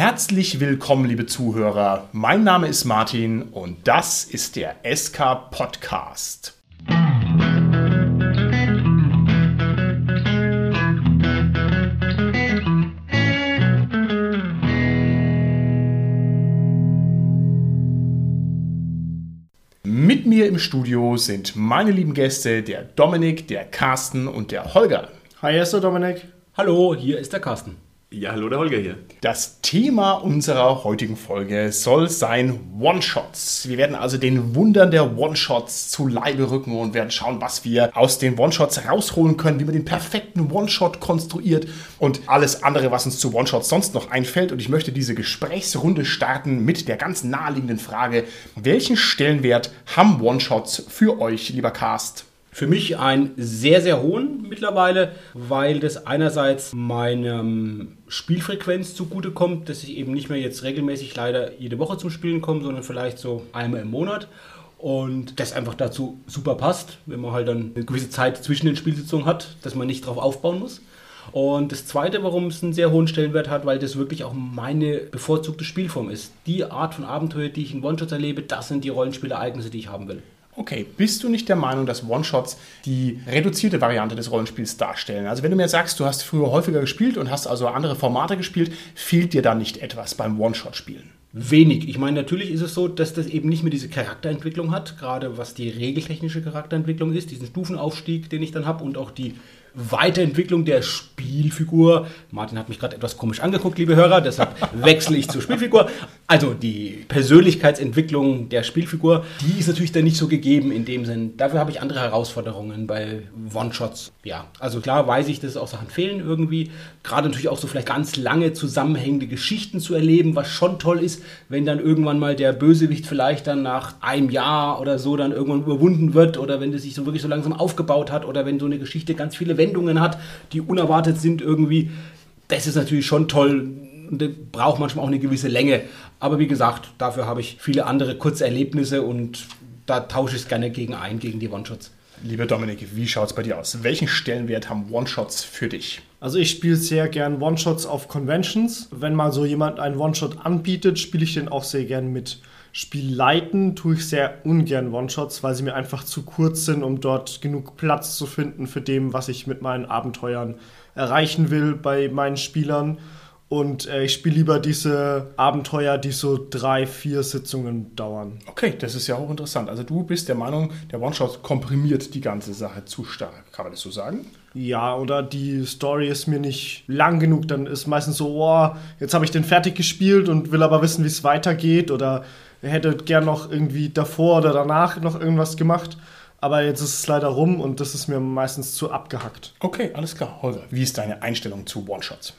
Herzlich willkommen, liebe Zuhörer. Mein Name ist Martin und das ist der SK Podcast. Mit mir im Studio sind meine lieben Gäste, der Dominik, der Carsten und der Holger. Hi, hier ist der Dominik. Hallo, hier ist der Carsten. Ja, hallo, der Holger hier. Das Thema unserer heutigen Folge soll sein One-Shots. Wir werden also den Wundern der One-Shots zu Leibe rücken und werden schauen, was wir aus den One-Shots rausholen können, wie man den perfekten One-Shot konstruiert und alles andere, was uns zu One-Shots sonst noch einfällt. Und ich möchte diese Gesprächsrunde starten mit der ganz naheliegenden Frage, welchen Stellenwert haben One-Shots für euch, lieber Cast? Für mich einen sehr, sehr hohen mittlerweile, weil das einerseits meinem Spielfrequenz zugutekommt, dass ich eben nicht mehr jetzt regelmäßig leider jede Woche zum Spielen komme, sondern vielleicht so einmal im Monat. Und das einfach dazu super passt, wenn man halt dann eine gewisse Zeit zwischen den Spielsitzungen hat, dass man nicht drauf aufbauen muss. Und das Zweite, warum es einen sehr hohen Stellenwert hat, weil das wirklich auch meine bevorzugte Spielform ist. Die Art von Abenteuer, die ich in One-Shots erlebe, das sind die Rollenspielereignisse, die ich haben will. Okay, bist du nicht der Meinung, dass One-Shots die reduzierte Variante des Rollenspiels darstellen? Also wenn du mir sagst, du hast früher häufiger gespielt und hast also andere Formate gespielt, fehlt dir dann nicht etwas beim One-Shot-Spielen? Wenig. Ich meine, natürlich ist es so, dass das eben nicht mehr diese Charakterentwicklung hat, gerade was die regeltechnische Charakterentwicklung ist, diesen Stufenaufstieg, den ich dann habe und auch die Weiterentwicklung der Spielfigur. Martin hat mich gerade etwas komisch angeguckt, liebe Hörer, deshalb wechsle ich zur Spielfigur. Also die Persönlichkeitsentwicklung der Spielfigur, die ist natürlich dann nicht so gegeben in dem Sinn. Dafür habe ich andere Herausforderungen bei One-Shots. Ja, also klar weiß ich, dass auch Sachen fehlen irgendwie. Gerade natürlich auch so vielleicht ganz lange zusammenhängende Geschichten zu erleben, was schon toll ist, wenn dann irgendwann mal der Bösewicht vielleicht dann nach einem Jahr oder so dann irgendwann überwunden wird oder wenn es sich so wirklich so langsam aufgebaut hat oder wenn so eine Geschichte ganz viele Wendungen hat, die unerwartet sind irgendwie. Das ist natürlich schon toll und braucht manchmal auch eine gewisse Länge. Aber wie gesagt, dafür habe ich viele andere kurze Erlebnisse und da tausche ich es gerne gegen ein, gegen die One-Shots. Lieber Dominik, wie schaut es bei dir aus? Welchen Stellenwert haben One-Shots für dich? Also ich spiele sehr gern One-Shots auf Conventions. Wenn mal so jemand einen One-Shot anbietet, spiele ich den auch sehr gern mit. Spiel leiten tue ich sehr ungern One-Shots, weil sie mir einfach zu kurz sind, um dort genug Platz zu finden für dem, was ich mit meinen Abenteuern erreichen will bei meinen Spielern. Und äh, ich spiele lieber diese Abenteuer, die so drei, vier Sitzungen dauern. Okay, das ist ja auch interessant. Also du bist der Meinung, der One-Shot komprimiert die ganze Sache zu stark. Kann man das so sagen? Ja, oder die Story ist mir nicht lang genug. Dann ist meistens so, oh, jetzt habe ich den fertig gespielt und will aber wissen, wie es weitergeht. Oder hätte gern noch irgendwie davor oder danach noch irgendwas gemacht. Aber jetzt ist es leider rum und das ist mir meistens zu abgehackt. Okay, alles klar. Holger, wie ist deine Einstellung zu One-Shots?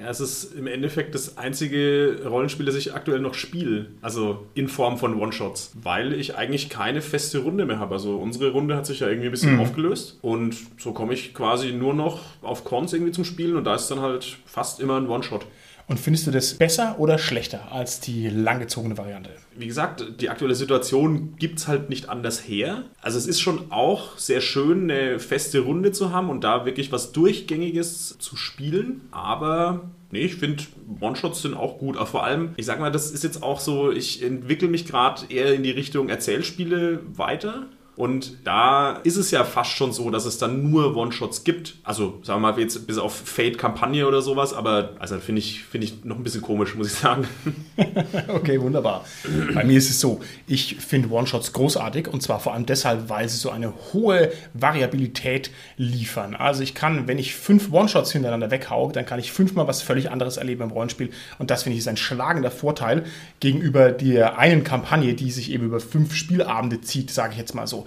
Ja, es ist im Endeffekt das einzige Rollenspiel, das ich aktuell noch spiele. Also in Form von One-Shots. Weil ich eigentlich keine feste Runde mehr habe. Also unsere Runde hat sich ja irgendwie ein bisschen mhm. aufgelöst. Und so komme ich quasi nur noch auf Cons irgendwie zum Spielen. Und da ist dann halt fast immer ein One-Shot. Und findest du das besser oder schlechter als die langgezogene Variante? Wie gesagt, die aktuelle Situation gibt es halt nicht anders her. Also es ist schon auch sehr schön, eine feste Runde zu haben und da wirklich was Durchgängiges zu spielen. Aber Nee, ich finde, One-Shots sind auch gut. Aber vor allem, ich sag mal, das ist jetzt auch so, ich entwickle mich gerade eher in die Richtung Erzählspiele weiter. Und da ist es ja fast schon so, dass es dann nur One-Shots gibt. Also sagen wir mal jetzt bis auf Fate-Kampagne oder sowas, aber also finde ich, find ich noch ein bisschen komisch, muss ich sagen. okay, wunderbar. Bei mir ist es so, ich finde One-Shots großartig und zwar vor allem deshalb, weil sie so eine hohe Variabilität liefern. Also ich kann, wenn ich fünf One-Shots hintereinander weghaue, dann kann ich fünfmal was völlig anderes erleben im Rollenspiel und das finde ich ist ein schlagender Vorteil gegenüber der einen Kampagne, die sich eben über fünf Spielabende zieht, sage ich jetzt mal so.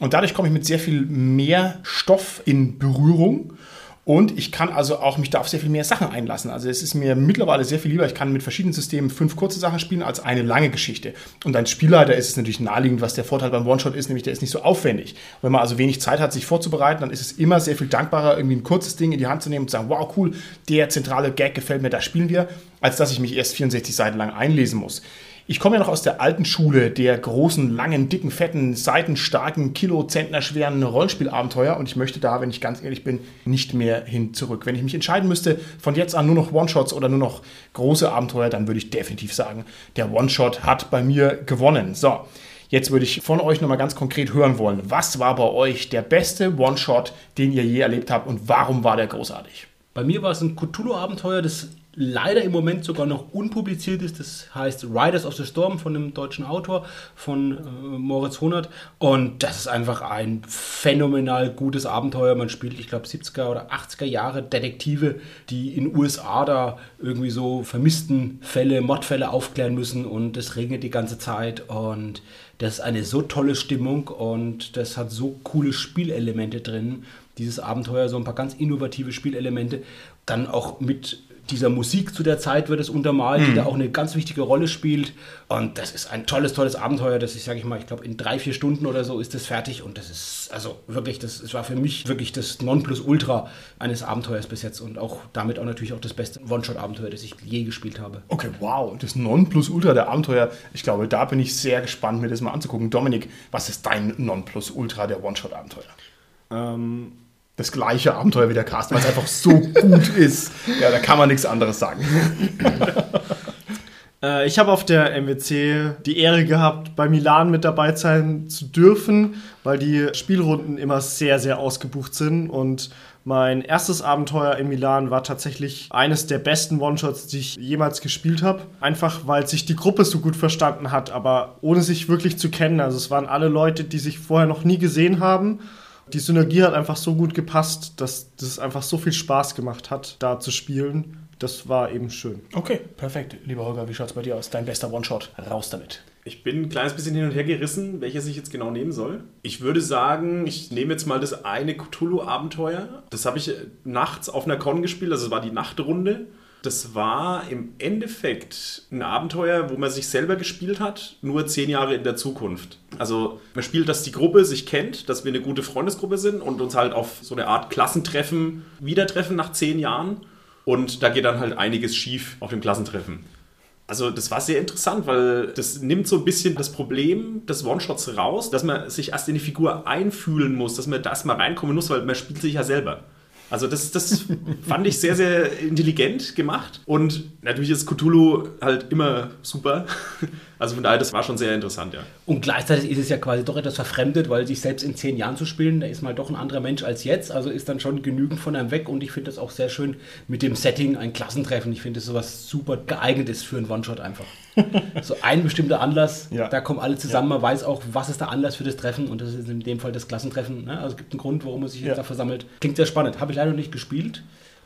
Und dadurch komme ich mit sehr viel mehr Stoff in Berührung. Und ich kann also auch mich da auf sehr viel mehr Sachen einlassen. Also es ist mir mittlerweile sehr viel lieber. Ich kann mit verschiedenen Systemen fünf kurze Sachen spielen als eine lange Geschichte. Und als Spielleiter ist es natürlich naheliegend, was der Vorteil beim One-Shot ist, nämlich der ist nicht so aufwendig. wenn man also wenig Zeit hat, sich vorzubereiten, dann ist es immer sehr viel dankbarer, irgendwie ein kurzes Ding in die Hand zu nehmen und zu sagen, wow, cool, der zentrale Gag gefällt mir, da spielen wir, als dass ich mich erst 64 Seiten lang einlesen muss. Ich komme ja noch aus der alten Schule der großen, langen, dicken, fetten, seitenstarken, Kilo-Zentner schweren Rollenspielabenteuer und ich möchte da, wenn ich ganz ehrlich bin, nicht mehr hin zurück. Wenn ich mich entscheiden müsste, von jetzt an nur noch One-Shots oder nur noch große Abenteuer, dann würde ich definitiv sagen, der One-Shot hat bei mir gewonnen. So. Jetzt würde ich von euch nochmal ganz konkret hören wollen, was war bei euch der beste One-Shot, den ihr je erlebt habt und warum war der großartig? Bei mir war es ein Cthulhu-Abenteuer, das leider im Moment sogar noch unpubliziert ist. Das heißt Riders of the Storm von einem deutschen Autor, von äh, Moritz Honert. Und das ist einfach ein phänomenal gutes Abenteuer. Man spielt, ich glaube, 70er oder 80er Jahre Detektive, die in USA da irgendwie so vermissten Fälle, Mordfälle aufklären müssen. Und es regnet die ganze Zeit. Und das ist eine so tolle Stimmung und das hat so coole Spielelemente drin. Dieses Abenteuer, so ein paar ganz innovative Spielelemente. Dann auch mit dieser Musik zu der Zeit wird es untermalt, mhm. die da auch eine ganz wichtige Rolle spielt. Und das ist ein tolles, tolles Abenteuer, das ich, sage ich mal, ich glaube, in drei, vier Stunden oder so ist das fertig. Und das ist, also wirklich, das, das war für mich wirklich das Nonplusultra eines Abenteuers bis jetzt. Und auch damit auch natürlich auch das beste One-Shot-Abenteuer, das ich je gespielt habe. Okay, wow, das Nonplusultra der Abenteuer. Ich glaube, da bin ich sehr gespannt, mir das mal anzugucken. Dominik, was ist dein Nonplusultra der One-Shot-Abenteuer? Ähm, das gleiche Abenteuer wie der Cast, weil es einfach so gut ist. Ja, da kann man nichts anderes sagen. Äh, ich habe auf der MWC die Ehre gehabt, bei Milan mit dabei sein zu dürfen, weil die Spielrunden immer sehr, sehr ausgebucht sind. Und mein erstes Abenteuer in Milan war tatsächlich eines der besten One-Shots, die ich jemals gespielt habe. Einfach weil sich die Gruppe so gut verstanden hat, aber ohne sich wirklich zu kennen. Also es waren alle Leute, die sich vorher noch nie gesehen haben die Synergie hat einfach so gut gepasst, dass das einfach so viel Spaß gemacht hat, da zu spielen. Das war eben schön. Okay, perfekt. Lieber Holger, wie schaut es bei dir aus? Dein bester One-Shot. Raus damit. Ich bin ein kleines bisschen hin und her gerissen, welches ich jetzt genau nehmen soll. Ich würde sagen, ich nehme jetzt mal das eine Cthulhu-Abenteuer. Das habe ich nachts auf einer Con gespielt, also es war die Nachtrunde. Das war im Endeffekt ein Abenteuer, wo man sich selber gespielt hat, nur zehn Jahre in der Zukunft. Also man spielt, dass die Gruppe sich kennt, dass wir eine gute Freundesgruppe sind und uns halt auf so eine Art Klassentreffen wieder treffen nach zehn Jahren. Und da geht dann halt einiges schief auf dem Klassentreffen. Also das war sehr interessant, weil das nimmt so ein bisschen das Problem des One-Shots raus, dass man sich erst in die Figur einfühlen muss, dass man da erst mal reinkommen muss, weil man spielt sich ja selber. Also das, das fand ich sehr, sehr intelligent gemacht. Und natürlich ist Cthulhu halt immer super. Also von daher, das war schon sehr interessant, ja. Und gleichzeitig ist es ja quasi doch etwas verfremdet, weil sich selbst in zehn Jahren zu spielen, da ist mal doch ein anderer Mensch als jetzt. Also ist dann schon genügend von einem weg. Und ich finde das auch sehr schön mit dem Setting, ein Klassentreffen. Ich finde das sowas super geeignet ist für einen One-Shot einfach. so ein bestimmter Anlass, ja. da kommen alle zusammen, ja. man weiß auch, was ist der Anlass für das Treffen und das ist in dem Fall das Klassentreffen. Ne? Also es gibt einen Grund, warum man sich jetzt ja. da versammelt. Klingt sehr spannend. Habe ich leider noch nicht gespielt.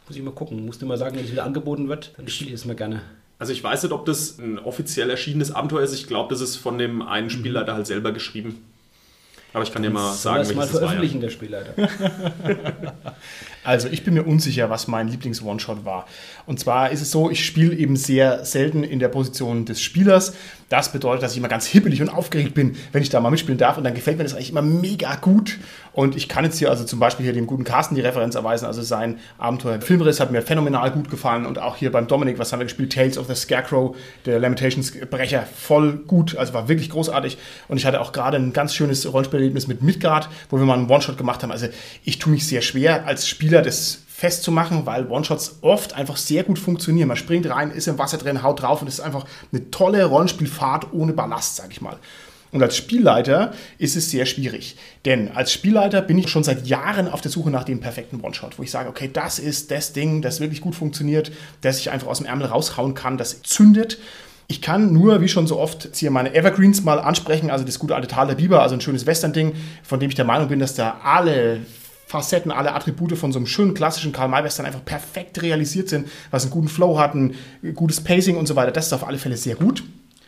Muss ich mal gucken. Musste mal sagen, wenn es wieder angeboten wird, dann spiele ich es mir gerne. Also ich weiß nicht, ob das ein offiziell erschienenes Abenteuer ist. Ich glaube, das ist von dem einen Spielleiter halt selber geschrieben. Aber ich kann dir mal sagen, das mal veröffentlichen, war, ja. der Spielleiter. also ich bin mir unsicher, was mein Lieblings-One-Shot war. Und zwar ist es so, ich spiele eben sehr selten in der Position des Spielers. Das bedeutet, dass ich immer ganz hippelig und aufgeregt bin, wenn ich da mal mitspielen darf. Und dann gefällt mir das eigentlich immer mega gut. Und ich kann jetzt hier also zum Beispiel hier dem guten Carsten die Referenz erweisen. Also sein Abenteuer Filmriss hat mir phänomenal gut gefallen. Und auch hier beim Dominik, was haben wir gespielt? Tales of the Scarecrow, der Lamentations-Brecher, voll gut. Also war wirklich großartig. Und ich hatte auch gerade ein ganz schönes Rollenspielerlebnis mit Midgard, wo wir mal einen One-Shot gemacht haben. Also ich tue mich sehr schwer als Spieler des festzumachen, weil One-Shots oft einfach sehr gut funktionieren. Man springt rein, ist im Wasser drin, haut drauf und es ist einfach eine tolle Rollenspielfahrt ohne Ballast, sag ich mal. Und als Spielleiter ist es sehr schwierig. Denn als Spielleiter bin ich schon seit Jahren auf der Suche nach dem perfekten One-Shot, wo ich sage, okay, das ist das Ding, das wirklich gut funktioniert, das ich einfach aus dem Ärmel raushauen kann, das zündet. Ich kann nur, wie schon so oft, hier meine Evergreens mal ansprechen, also das gute alte Tal der Biber, also ein schönes Western-Ding, von dem ich der Meinung bin, dass da alle Facetten, alle Attribute von so einem schönen klassischen Karl-May-Western einfach perfekt realisiert sind, was einen guten Flow hat, ein gutes Pacing und so weiter. Das ist auf alle Fälle sehr gut.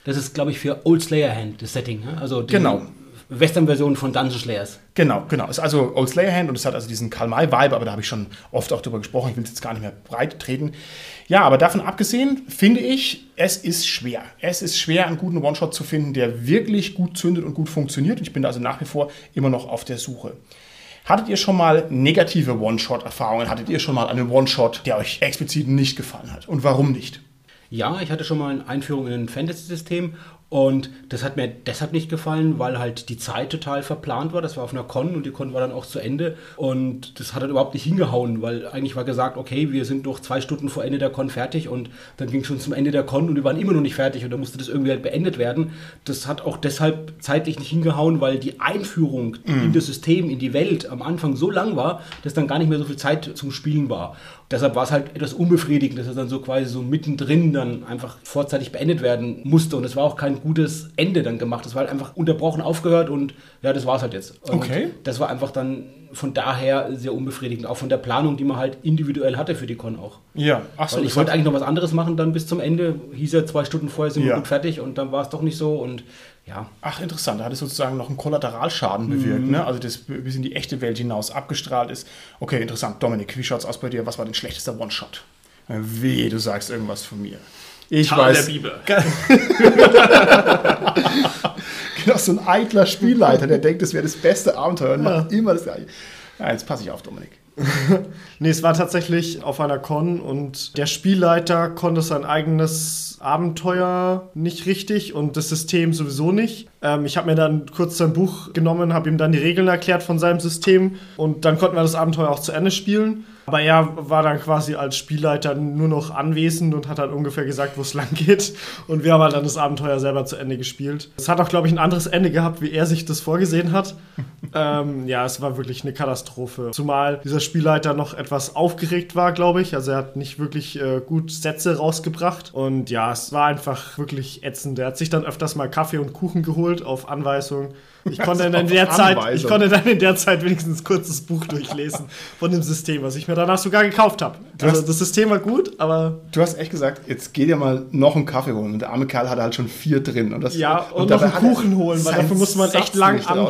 Das ist, glaube ich, für Old Slayer Hand, das Setting. Ne? Also die genau. Western-Version von Dungeon Slayers. Genau, genau. Es ist also Old Slayer Hand und es hat also diesen Karl-May-Vibe, aber da habe ich schon oft auch drüber gesprochen. Ich will es jetzt gar nicht mehr breit treten. Ja, aber davon abgesehen, finde ich, es ist schwer. Es ist schwer, einen guten One-Shot zu finden, der wirklich gut zündet und gut funktioniert. Und ich bin da also nach wie vor immer noch auf der Suche. Hattet ihr schon mal negative One-Shot-Erfahrungen? Hattet ihr schon mal einen One-Shot, der euch explizit nicht gefallen hat? Und warum nicht? Ja, ich hatte schon mal eine Einführung in ein Fantasy-System und das hat mir deshalb nicht gefallen, weil halt die Zeit total verplant war. Das war auf einer Con und die Con war dann auch zu Ende. Und das hat dann überhaupt nicht hingehauen, weil eigentlich war gesagt, okay, wir sind noch zwei Stunden vor Ende der Con fertig und dann ging es schon zum Ende der Con und wir waren immer noch nicht fertig und dann musste das irgendwie halt beendet werden. Das hat auch deshalb zeitlich nicht hingehauen, weil die Einführung mhm. in das System, in die Welt am Anfang so lang war, dass dann gar nicht mehr so viel Zeit zum Spielen war. Deshalb war es halt etwas unbefriedigend, dass es dann so quasi so mittendrin dann einfach vorzeitig beendet werden musste. Und es war auch kein gutes Ende dann gemacht. Es war halt einfach unterbrochen, aufgehört und ja, das war es halt jetzt. Und okay. Das war einfach dann von daher sehr unbefriedigend, auch von der Planung, die man halt individuell hatte für die Con auch. Ja, ach so. Weil ich wollte eigentlich noch was anderes machen dann bis zum Ende. Hieß ja zwei Stunden vorher sind ja. wir gut fertig und dann war es doch nicht so und ja. Ach, interessant. Da hat es sozusagen noch einen Kollateralschaden bewirkt, mhm. ne? Also das bis in die echte Welt hinaus abgestrahlt ist. Okay, interessant. Dominik, wie schaut es aus bei dir? Was war dein schlechtester One-Shot? Weh, du sagst irgendwas von mir. Ich Tal weiß. der Bibel. genau, so ein eitler Spielleiter, der denkt, das wäre das beste Abenteuer und macht immer das gleiche. Ja, jetzt passe ich auf, Dominik. nee, es war tatsächlich auf einer Con und der Spielleiter konnte sein eigenes Abenteuer nicht richtig und das System sowieso nicht. Ähm, ich habe mir dann kurz sein Buch genommen, habe ihm dann die Regeln erklärt von seinem System und dann konnten wir das Abenteuer auch zu Ende spielen. Aber er war dann quasi als Spielleiter nur noch anwesend und hat dann ungefähr gesagt, wo es lang geht. Und wir haben halt dann das Abenteuer selber zu Ende gespielt. Es hat auch, glaube ich, ein anderes Ende gehabt, wie er sich das vorgesehen hat. ähm, ja, es war wirklich eine Katastrophe. Zumal dieser Spielleiter noch etwas aufgeregt war, glaube ich. Also er hat nicht wirklich äh, gut Sätze rausgebracht. Und ja, es war einfach wirklich ätzend. Er hat sich dann öfters mal Kaffee und Kuchen geholt auf Anweisung. Ich konnte, dann in der Zeit, ich konnte dann in der Zeit wenigstens kurz das Buch durchlesen von dem System, was ich mir danach sogar gekauft habe. Also das System war gut, aber. Du hast echt gesagt, jetzt geh dir mal noch einen Kaffee holen. Und der arme Kerl hatte halt schon vier drin. Und das, ja, und, und noch einen Kuchen holen, weil dafür musste man echt lang an.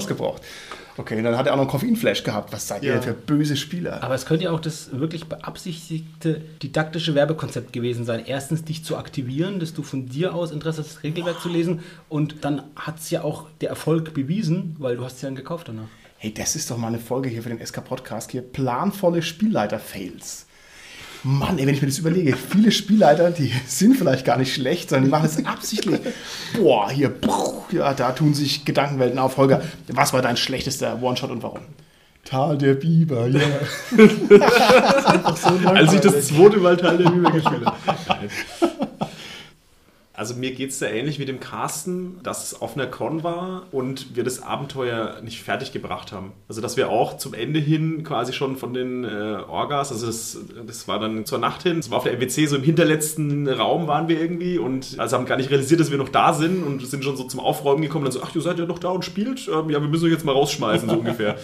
Okay, dann hat er auch noch einen Koffeinflash gehabt. Was seid ja. ihr für böse Spieler? Aber es könnte ja auch das wirklich beabsichtigte didaktische Werbekonzept gewesen sein. Erstens, dich zu aktivieren, dass du von dir aus Interesse hast, das Regelwerk zu lesen. Und dann hat es ja auch der Erfolg bewiesen, weil du hast es ja dann gekauft danach. Hey, das ist doch mal eine Folge hier für den SK-Podcast hier. Planvolle Spielleiter-Fails. Mann, ey, wenn ich mir das überlege, viele Spielleiter, die sind vielleicht gar nicht schlecht, sondern die machen es absichtlich. Boah, hier, ja, da tun sich Gedankenwelten auf. Holger, was war dein schlechtester One-Shot und warum? Tal der Biber, ja. so Als ich das zweite Mal Tal der Biber gespielt habe. Also mir geht es da ähnlich wie dem Carsten, dass es auf einer Con war und wir das Abenteuer nicht fertig gebracht haben. Also dass wir auch zum Ende hin quasi schon von den äh, Orgas, also das, das war dann zur Nacht hin, es war auf der MWC, so im hinterletzten Raum waren wir irgendwie und also haben gar nicht realisiert, dass wir noch da sind und sind schon so zum Aufräumen gekommen und dann so, ach, ihr seid ja noch da und spielt? Ähm, ja, wir müssen euch jetzt mal rausschmeißen, so ungefähr.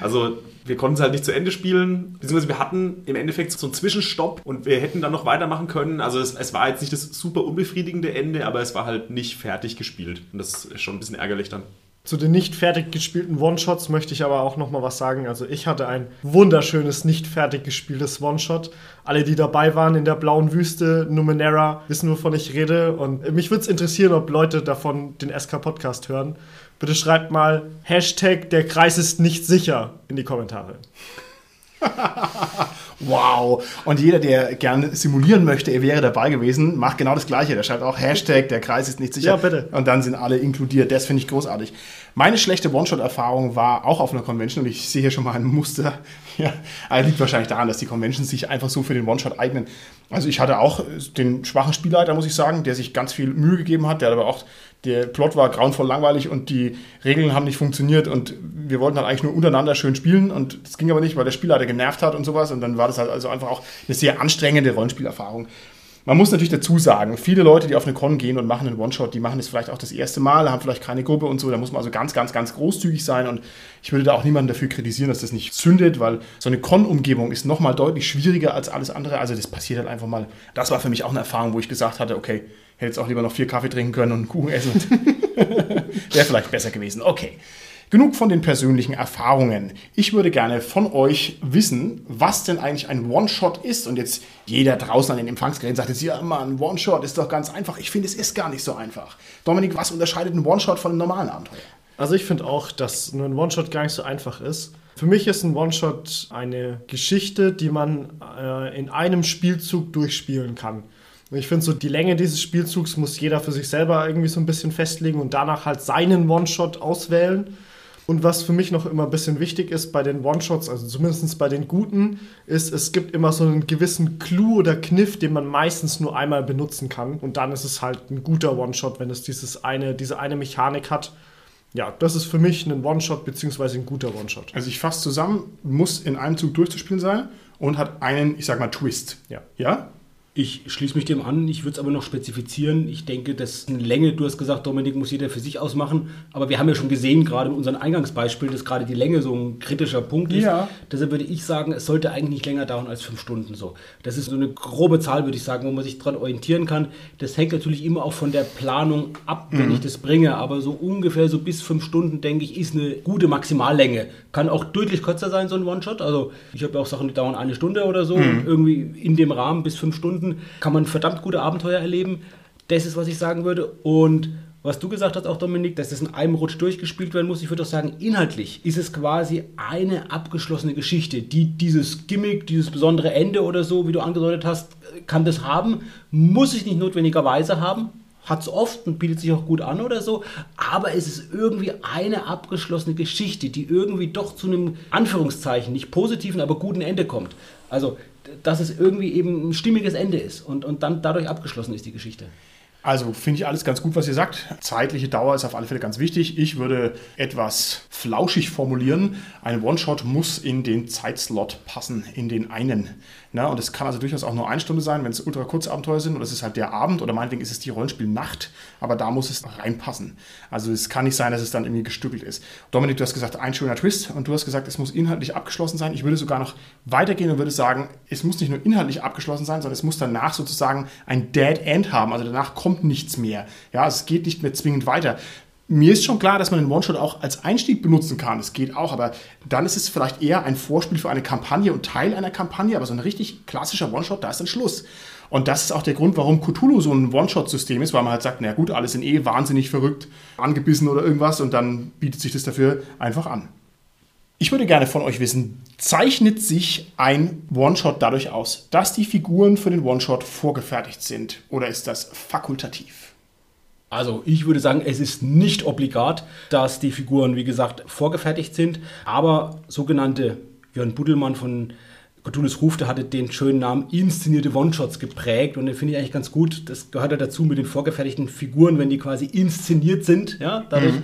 Also wir konnten es halt nicht zu Ende spielen, beziehungsweise wir hatten im Endeffekt so einen Zwischenstopp und wir hätten dann noch weitermachen können. Also es, es war jetzt nicht das super unbefriedigende Ende, aber es war halt nicht fertig gespielt. Und das ist schon ein bisschen ärgerlich dann. Zu den nicht fertig gespielten One-Shots möchte ich aber auch noch mal was sagen. Also ich hatte ein wunderschönes, nicht fertig gespieltes One-Shot. Alle, die dabei waren in der blauen Wüste, Numenera, wissen, wovon ich rede. Und mich würde es interessieren, ob Leute davon den SK-Podcast hören. Bitte schreibt mal Hashtag der Kreis ist nicht sicher in die Kommentare. wow. Und jeder, der gerne simulieren möchte, er wäre dabei gewesen, macht genau das Gleiche. Der schreibt auch Hashtag, der Kreis ist nicht sicher. Ja, bitte. Und dann sind alle inkludiert. Das finde ich großartig. Meine schlechte One-Shot-Erfahrung war auch auf einer Convention und ich sehe hier schon mal ein Muster. Ja, also liegt wahrscheinlich daran, dass die Conventions sich einfach so für den One-Shot eignen. Also ich hatte auch den schwachen Spielleiter, muss ich sagen, der sich ganz viel Mühe gegeben hat, der aber auch der Plot war grauenvoll langweilig und die Regeln haben nicht funktioniert und wir wollten halt eigentlich nur untereinander schön spielen und das ging aber nicht, weil der Spielleiter genervt hat und sowas und dann war das halt also einfach auch eine sehr anstrengende Rollenspielerfahrung. Man muss natürlich dazu sagen, viele Leute, die auf eine Con gehen und machen einen One-Shot, die machen das vielleicht auch das erste Mal, haben vielleicht keine Gruppe und so. Da muss man also ganz, ganz, ganz großzügig sein. Und ich würde da auch niemanden dafür kritisieren, dass das nicht zündet, weil so eine Con-Umgebung ist nochmal deutlich schwieriger als alles andere. Also das passiert halt einfach mal. Das war für mich auch eine Erfahrung, wo ich gesagt hatte, okay, hätte jetzt auch lieber noch vier Kaffee trinken können und einen Kuchen essen. Wäre vielleicht besser gewesen. Okay. Genug von den persönlichen Erfahrungen. Ich würde gerne von euch wissen, was denn eigentlich ein One-Shot ist. Und jetzt jeder draußen an den Empfangsgeräten sagt jetzt, ja, ein One-Shot ist doch ganz einfach. Ich finde, es ist gar nicht so einfach. Dominik, was unterscheidet ein One-Shot von einem normalen Abenteuer? Also ich finde auch, dass ein One-Shot gar nicht so einfach ist. Für mich ist ein One-Shot eine Geschichte, die man äh, in einem Spielzug durchspielen kann. Ich finde so, die Länge dieses Spielzugs muss jeder für sich selber irgendwie so ein bisschen festlegen und danach halt seinen One-Shot auswählen. Und was für mich noch immer ein bisschen wichtig ist bei den One-Shots, also zumindest bei den guten, ist, es gibt immer so einen gewissen Clou oder Kniff, den man meistens nur einmal benutzen kann. Und dann ist es halt ein guter One-Shot, wenn es dieses eine, diese eine Mechanik hat. Ja, das ist für mich ein One-Shot beziehungsweise ein guter One-Shot. Also ich fasse zusammen, muss in einem Zug durchzuspielen sein und hat einen, ich sag mal, Twist. Ja. Ja? Ich schließe mich dem an, ich würde es aber noch spezifizieren. Ich denke, dass eine Länge, du hast gesagt, Dominik, muss jeder für sich ausmachen. Aber wir haben ja schon gesehen, gerade in unserem Eingangsbeispiel, dass gerade die Länge so ein kritischer Punkt ist. Ja. Deshalb würde ich sagen, es sollte eigentlich nicht länger dauern als fünf Stunden so. Das ist so eine grobe Zahl, würde ich sagen, wo man sich dran orientieren kann. Das hängt natürlich immer auch von der Planung ab, wenn ich das bringe. Aber so ungefähr so bis fünf Stunden, denke ich, ist eine gute Maximallänge. Kann auch deutlich kürzer sein, so ein One-Shot. Also ich habe ja auch Sachen, die dauern eine Stunde oder so. Irgendwie in dem Rahmen bis fünf Stunden kann man verdammt gute Abenteuer erleben. Das ist, was ich sagen würde. Und was du gesagt hast, auch Dominik, dass das in einem Rutsch durchgespielt werden muss, ich würde auch sagen, inhaltlich ist es quasi eine abgeschlossene Geschichte, die dieses Gimmick, dieses besondere Ende oder so, wie du angedeutet hast, kann das haben, muss ich nicht notwendigerweise haben, hat es oft und bietet sich auch gut an oder so, aber es ist irgendwie eine abgeschlossene Geschichte, die irgendwie doch zu einem Anführungszeichen, nicht positiven, aber guten Ende kommt. Also, dass es irgendwie eben ein stimmiges Ende ist und, und dann dadurch abgeschlossen ist die Geschichte. Also finde ich alles ganz gut, was ihr sagt. Zeitliche Dauer ist auf alle Fälle ganz wichtig. Ich würde etwas flauschig formulieren. Ein One-Shot muss in den Zeitslot passen, in den einen. Na, und es kann also durchaus auch nur eine Stunde sein, wenn es ultra kurze Abenteuer sind oder es ist halt der Abend oder meinetwegen ist es die Rollenspielnacht, aber da muss es reinpassen. Also es kann nicht sein, dass es dann irgendwie gestückelt ist. Dominik, du hast gesagt, ein schöner Twist und du hast gesagt, es muss inhaltlich abgeschlossen sein. Ich würde sogar noch weitergehen und würde sagen, es muss nicht nur inhaltlich abgeschlossen sein, sondern es muss danach sozusagen ein Dead End haben. Also danach kommt nichts mehr. Ja, es geht nicht mehr zwingend weiter. Mir ist schon klar, dass man den One-Shot auch als Einstieg benutzen kann. Das geht auch, aber dann ist es vielleicht eher ein Vorspiel für eine Kampagne und Teil einer Kampagne. Aber so ein richtig klassischer One-Shot, da ist ein Schluss. Und das ist auch der Grund, warum Cthulhu so ein One-Shot-System ist, weil man halt sagt, na gut, alle sind eh wahnsinnig verrückt, angebissen oder irgendwas und dann bietet sich das dafür einfach an. Ich würde gerne von euch wissen, zeichnet sich ein One-Shot dadurch aus, dass die Figuren für den One-Shot vorgefertigt sind oder ist das fakultativ? Also ich würde sagen, es ist nicht obligat, dass die Figuren, wie gesagt, vorgefertigt sind, aber sogenannte Jörn Buddelmann von Cthulhu's Ruf, der hatte den schönen Namen inszenierte One-Shots geprägt und den finde ich eigentlich ganz gut. Das gehört ja dazu mit den vorgefertigten Figuren, wenn die quasi inszeniert sind. Ja, dadurch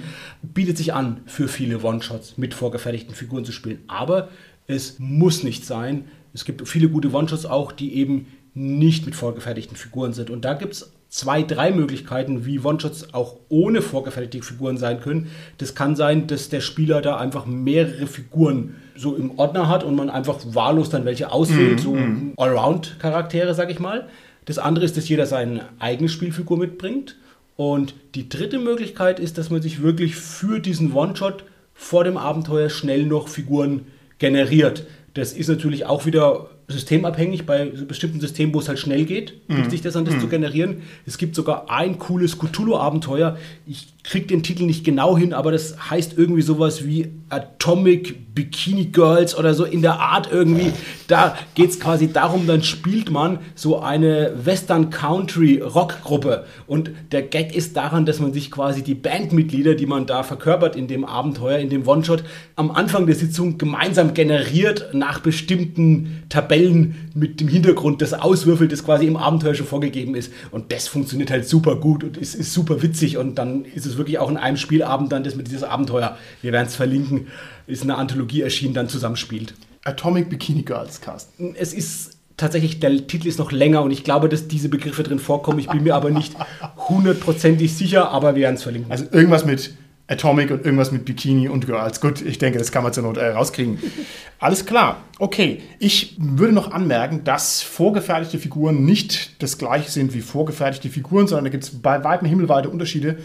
bietet sich an, für viele One-Shots mit vorgefertigten Figuren zu spielen. Aber es muss nicht sein. Es gibt viele gute One-Shots auch, die eben nicht mit vorgefertigten Figuren sind. Und da gibt es zwei, drei Möglichkeiten, wie One-Shots auch ohne vorgefertigte Figuren sein können. Das kann sein, dass der Spieler da einfach mehrere Figuren so im Ordner hat und man einfach wahllos dann welche auswählt, so Allround-Charaktere, sag ich mal. Das andere ist, dass jeder seine eigene Spielfigur mitbringt. Und die dritte Möglichkeit ist, dass man sich wirklich für diesen One-Shot vor dem Abenteuer schnell noch Figuren generiert. Das ist natürlich auch wieder systemabhängig bei bestimmten Systemen, wo es halt schnell geht, bietet sich das an, das zu generieren. Es gibt sogar ein cooles Cthulhu-Abenteuer. Ich kriege den Titel nicht genau hin, aber das heißt irgendwie sowas wie Atomic Bikini Girls oder so in der Art irgendwie. Da geht es quasi darum, dann spielt man so eine Western Country Rockgruppe. Und der Gag ist daran, dass man sich quasi die Bandmitglieder, die man da verkörpert in dem Abenteuer, in dem One-Shot, am Anfang der Sitzung gemeinsam generiert nach bestimmten Tabellen mit dem Hintergrund, das auswürfelt, das quasi im Abenteuer schon vorgegeben ist. Und das funktioniert halt super gut und ist, ist super witzig. Und dann ist es wirklich auch in einem Spielabend dann das mit dieses Abenteuer, wir werden es verlinken, ist eine Anthologie erschienen, dann zusammenspielt. Atomic Bikini Girls, Carsten. Es ist tatsächlich, der Titel ist noch länger und ich glaube, dass diese Begriffe drin vorkommen. Ich bin mir aber nicht hundertprozentig sicher, aber wir werden es verlinken. Also irgendwas mit Atomic und irgendwas mit Bikini und Girls. Gut, ich denke, das kann man zur Not äh, rauskriegen. Alles klar. Okay, ich würde noch anmerken, dass vorgefertigte Figuren nicht das gleiche sind wie vorgefertigte Figuren, sondern da gibt es bei weitem himmelweite Unterschiede.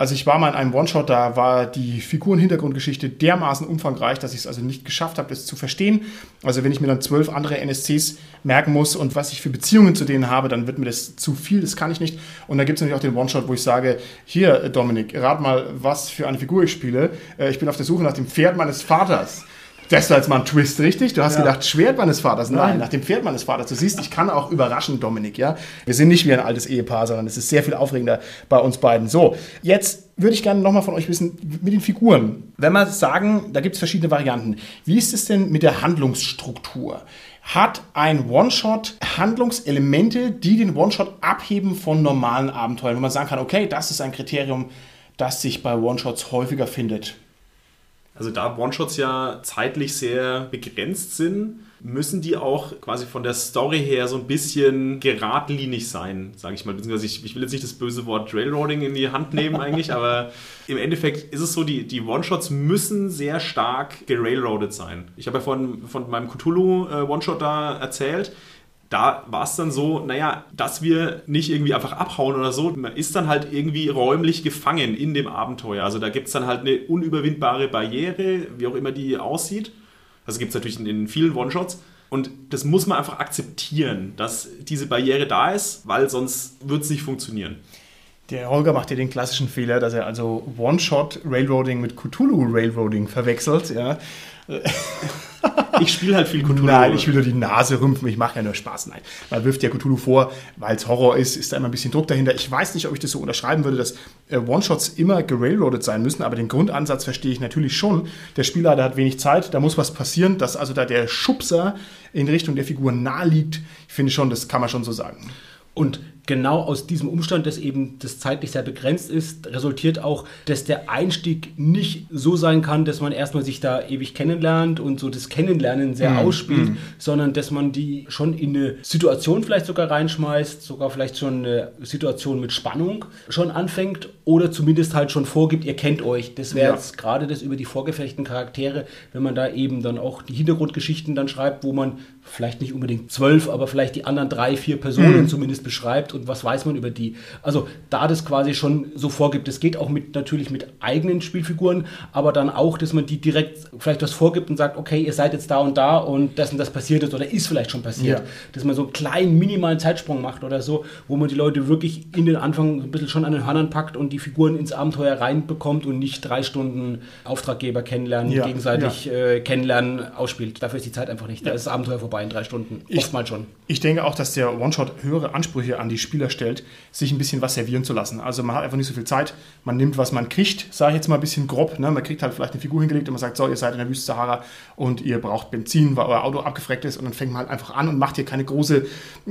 Also ich war mal in einem One-Shot, da war die Figuren-Hintergrundgeschichte dermaßen umfangreich, dass ich es also nicht geschafft habe, das zu verstehen. Also wenn ich mir dann zwölf andere NSCs merken muss und was ich für Beziehungen zu denen habe, dann wird mir das zu viel, das kann ich nicht. Und da gibt es natürlich auch den One-Shot, wo ich sage, hier Dominik, rat mal, was für eine Figur ich spiele. Äh, Ich bin auf der Suche nach dem Pferd meines Vaters. Das war jetzt mal ein Twist, richtig? Du hast ja. gedacht, Schwert meines Vaters. Nein, Nein, nach dem Pferd meines Vaters. Du siehst, ich kann auch überraschen, Dominik, ja. Wir sind nicht wie ein altes Ehepaar, sondern es ist sehr viel aufregender bei uns beiden. So, jetzt würde ich gerne nochmal von euch wissen, mit den Figuren. Wenn wir sagen, da gibt es verschiedene Varianten. Wie ist es denn mit der Handlungsstruktur? Hat ein One-Shot Handlungselemente, die den One-Shot abheben von normalen Abenteuern, wo man sagen kann, okay, das ist ein Kriterium, das sich bei One-Shots häufiger findet? Also da One-Shots ja zeitlich sehr begrenzt sind, müssen die auch quasi von der Story her so ein bisschen geradlinig sein, sage ich mal. Beziehungsweise ich, ich will jetzt nicht das böse Wort Railroading in die Hand nehmen eigentlich, aber im Endeffekt ist es so, die, die One-Shots müssen sehr stark gerailroadet sein. Ich habe ja von, von meinem Cthulhu äh, da erzählt da war es dann so, naja, dass wir nicht irgendwie einfach abhauen oder so. Man ist dann halt irgendwie räumlich gefangen in dem Abenteuer. Also da gibt es dann halt eine unüberwindbare Barriere, wie auch immer die aussieht. Also gibt es natürlich in, in vielen One-Shots. Und das muss man einfach akzeptieren, dass diese Barriere da ist, weil sonst wird es nicht funktionieren. Der Holger macht ja den klassischen Fehler, dass er also One-Shot Railroading mit Cthulhu Railroading verwechselt. Ja. ich spiele halt viel Cthulhu. Nein, ich will nur die Nase rümpfen. Ich mache ja nur Spaß. Nein, man wirft ja Cthulhu vor, weil es Horror ist, ist da immer ein bisschen Druck dahinter. Ich weiß nicht, ob ich das so unterschreiben würde, dass äh, One-Shots immer gerailroadet sein müssen, aber den Grundansatz verstehe ich natürlich schon. Der Spielleiter hat wenig Zeit, da muss was passieren, dass also da der Schubser in Richtung der Figur nahe liegt. Ich finde schon, das kann man schon so sagen. Und genau aus diesem Umstand, dass eben das zeitlich sehr begrenzt ist, resultiert auch, dass der Einstieg nicht so sein kann, dass man erstmal sich da ewig kennenlernt und so das Kennenlernen sehr mm, ausspielt, mm. sondern dass man die schon in eine Situation vielleicht sogar reinschmeißt, sogar vielleicht schon eine Situation mit Spannung schon anfängt oder zumindest halt schon vorgibt, ihr kennt euch. Das wäre ja. jetzt gerade das über die vorgefertigten Charaktere, wenn man da eben dann auch die Hintergrundgeschichten dann schreibt, wo man vielleicht nicht unbedingt zwölf, aber vielleicht die anderen drei, vier Personen mm. zumindest beschreibt und was weiß man über die. Also da das quasi schon so vorgibt, es geht auch mit natürlich mit eigenen Spielfiguren, aber dann auch, dass man die direkt vielleicht was vorgibt und sagt, okay, ihr seid jetzt da und da und das und das passiert ist oder ist vielleicht schon passiert. Ja. Dass man so einen kleinen, minimalen Zeitsprung macht oder so, wo man die Leute wirklich in den Anfang ein bisschen schon an den Hörnern packt und die Figuren ins Abenteuer reinbekommt und nicht drei Stunden Auftraggeber kennenlernen, ja. gegenseitig ja. Äh, kennenlernen, ausspielt. Dafür ist die Zeit einfach nicht. Da ist das Abenteuer vorbei in drei Stunden. Oftmals schon. Ich denke auch, dass der One-Shot höhere Ansprüche an die Spieler stellt stellt, sich ein bisschen was servieren zu lassen. Also man hat einfach nicht so viel Zeit. Man nimmt, was man kriegt, sage ich jetzt mal ein bisschen grob. Ne? Man kriegt halt vielleicht eine Figur hingelegt und man sagt, so, ihr seid in der Wüste Sahara und ihr braucht Benzin, weil euer Auto abgefreckt ist. Und dann fängt man halt einfach an und macht hier keine große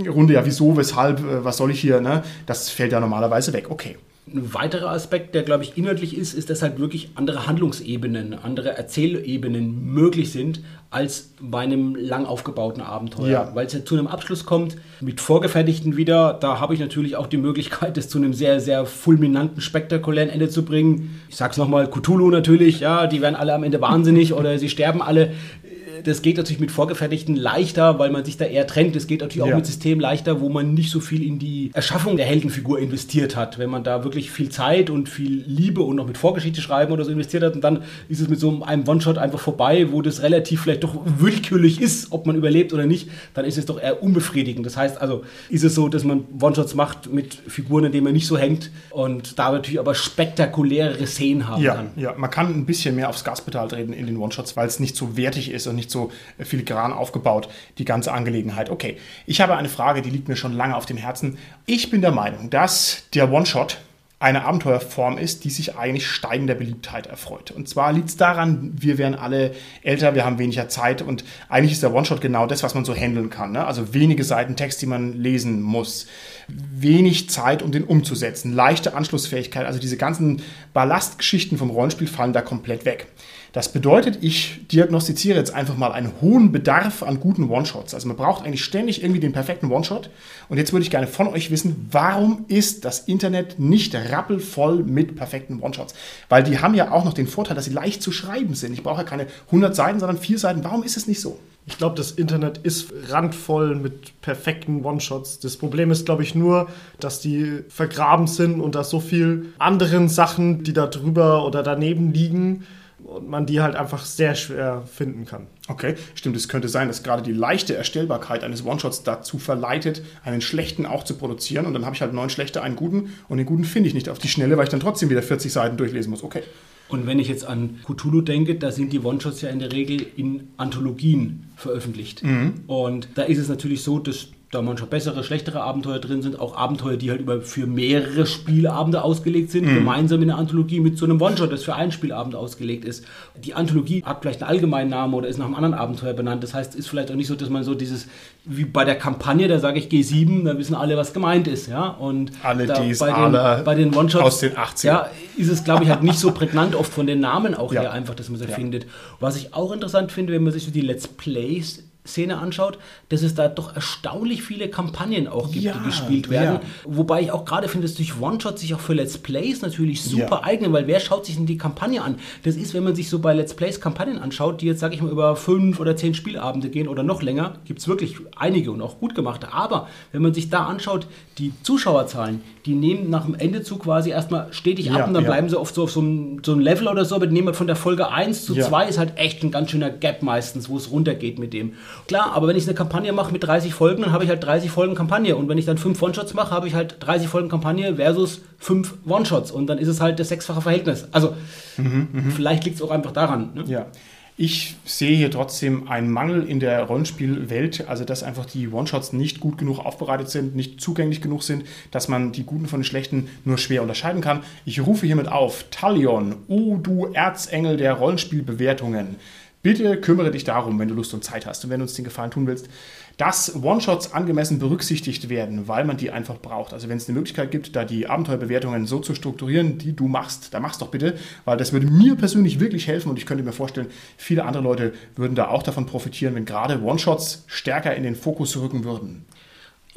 Runde. Ja, wieso, weshalb, äh, was soll ich hier? Ne? Das fällt ja normalerweise weg. Okay. Ein weiterer Aspekt, der, glaube ich, inhaltlich ist, ist, dass halt wirklich andere Handlungsebenen, andere Erzählebenen möglich sind als bei einem lang aufgebauten Abenteuer. Ja. Weil es ja zu einem Abschluss kommt, mit vorgefertigten wieder, da habe ich natürlich auch die Möglichkeit, das zu einem sehr, sehr fulminanten, spektakulären Ende zu bringen. Ich sage es nochmal, Cthulhu natürlich, ja, die werden alle am Ende wahnsinnig oder sie sterben alle das geht natürlich mit vorgefertigten leichter, weil man sich da eher trennt. Das geht natürlich auch ja. mit Systemen leichter, wo man nicht so viel in die Erschaffung der Heldenfigur investiert hat. Wenn man da wirklich viel Zeit und viel Liebe und noch mit Vorgeschichte schreiben oder so investiert hat und dann ist es mit so einem One-Shot einfach vorbei, wo das relativ vielleicht doch willkürlich ist, ob man überlebt oder nicht, dann ist es doch eher unbefriedigend. Das heißt also, ist es so, dass man One-Shots macht mit Figuren, in denen man nicht so hängt und da natürlich aber spektakulärere Szenen haben ja, kann. Ja, man kann ein bisschen mehr aufs Gaspedal treten in den One-Shots, weil es nicht so wertig ist und nicht nicht so filigran aufgebaut, die ganze Angelegenheit. Okay, ich habe eine Frage, die liegt mir schon lange auf dem Herzen. Ich bin der Meinung, dass der One-Shot eine Abenteuerform ist, die sich eigentlich steigender Beliebtheit erfreut. Und zwar liegt es daran, wir werden alle älter, wir haben weniger Zeit und eigentlich ist der One-Shot genau das, was man so handeln kann. Ne? Also wenige Seiten Text, die man lesen muss, wenig Zeit, um den umzusetzen, leichte Anschlussfähigkeit, also diese ganzen Ballastgeschichten vom Rollenspiel fallen da komplett weg. Das bedeutet, ich diagnostiziere jetzt einfach mal einen hohen Bedarf an guten One-Shots. Also man braucht eigentlich ständig irgendwie den perfekten One-Shot. Und jetzt würde ich gerne von euch wissen, warum ist das Internet nicht rappelvoll mit perfekten One-Shots? Weil die haben ja auch noch den Vorteil, dass sie leicht zu schreiben sind. Ich brauche ja keine 100 Seiten, sondern 4 Seiten. Warum ist es nicht so? Ich glaube, das Internet ist randvoll mit perfekten One-Shots. Das Problem ist, glaube ich, nur, dass die vergraben sind und da so viel anderen Sachen, die da drüber oder daneben liegen, und man die halt einfach sehr schwer finden kann. Okay, stimmt. Es könnte sein, dass gerade die leichte Erstellbarkeit eines One-Shots dazu verleitet, einen schlechten auch zu produzieren. Und dann habe ich halt neun schlechte, einen guten. Und den guten finde ich nicht auf die Schnelle, weil ich dann trotzdem wieder 40 Seiten durchlesen muss. Okay. Und wenn ich jetzt an Cthulhu denke, da sind die One-Shots ja in der Regel in Anthologien veröffentlicht. Und da ist es natürlich so, dass da manchmal bessere, schlechtere Abenteuer drin sind, auch Abenteuer, die halt über für mehrere Spielabende ausgelegt sind, gemeinsam in der Anthologie mit so einem One-Shot, das für einen Spielabend ausgelegt ist. Die Anthologie hat vielleicht einen allgemeinen Namen oder ist nach einem anderen Abenteuer benannt. Das heißt, ist vielleicht auch nicht so, dass man so dieses, wie bei der Kampagne, da sage ich G7, da wissen alle, was gemeint ist, ja. Und Alle da, Ds, bei alle den, bei den One-Shots aus den 80ern. Ja, ist es, glaube ich, halt nicht so prägnant oft von den Namen auch Ja. her einfach, dass man sie Ja. findet. Was ich auch interessant finde, wenn man sich so die Let's Plays Szene anschaut, dass es da doch erstaunlich viele Kampagnen auch gibt, Ja, die gespielt werden. ja. Wobei ich auch gerade finde, dass durch One-Shot sich auch für Let's Plays natürlich super Ja. eignen, weil wer schaut sich denn die Kampagne an? Das ist, wenn man sich so bei Let's Plays Kampagnen anschaut, die jetzt, sage ich mal, über fünf oder zehn Spielabende gehen oder noch länger, gibt es wirklich einige und auch gut gemachte. Aber wenn man sich da anschaut, die Zuschauerzahlen, die nehmen nach dem Endezug quasi erstmal stetig ab und dann bleiben sie oft so auf so einem, so einem Level oder so, aber die nehmen halt von der Folge 1 zu Ja. 2 ist halt echt ein ganz schöner Gap meistens, wo es runtergeht mit dem. Klar, aber wenn ich eine Kampagne mache mit 30 Folgen, dann habe ich halt 30 Folgen Kampagne. Und wenn ich dann 5 One-Shots mache, habe ich halt 30 Folgen Kampagne versus 5 One-Shots. Und dann ist es halt das sechsfache Verhältnis. Also, vielleicht liegt es auch einfach daran. Ne? Ja. Ich sehe hier trotzdem einen Mangel in der Rollenspielwelt, also dass einfach die One-Shots nicht gut genug aufbereitet sind, nicht zugänglich genug sind, dass man die guten von den schlechten nur schwer unterscheiden kann. Ich rufe hiermit auf, Talion, oh du Erzengel der Rollenspielbewertungen, bitte kümmere dich darum, wenn du Lust und Zeit hast und wenn du uns den Gefallen tun willst, dass One-Shots angemessen berücksichtigt werden, weil man die einfach braucht. Also wenn es eine Möglichkeit gibt, da die Abenteuerbewertungen so zu strukturieren, die du machst, dann mach's doch bitte, weil das würde mir persönlich wirklich helfen und ich könnte mir vorstellen, viele andere Leute würden da auch davon profitieren, wenn gerade One-Shots stärker in den Fokus rücken würden.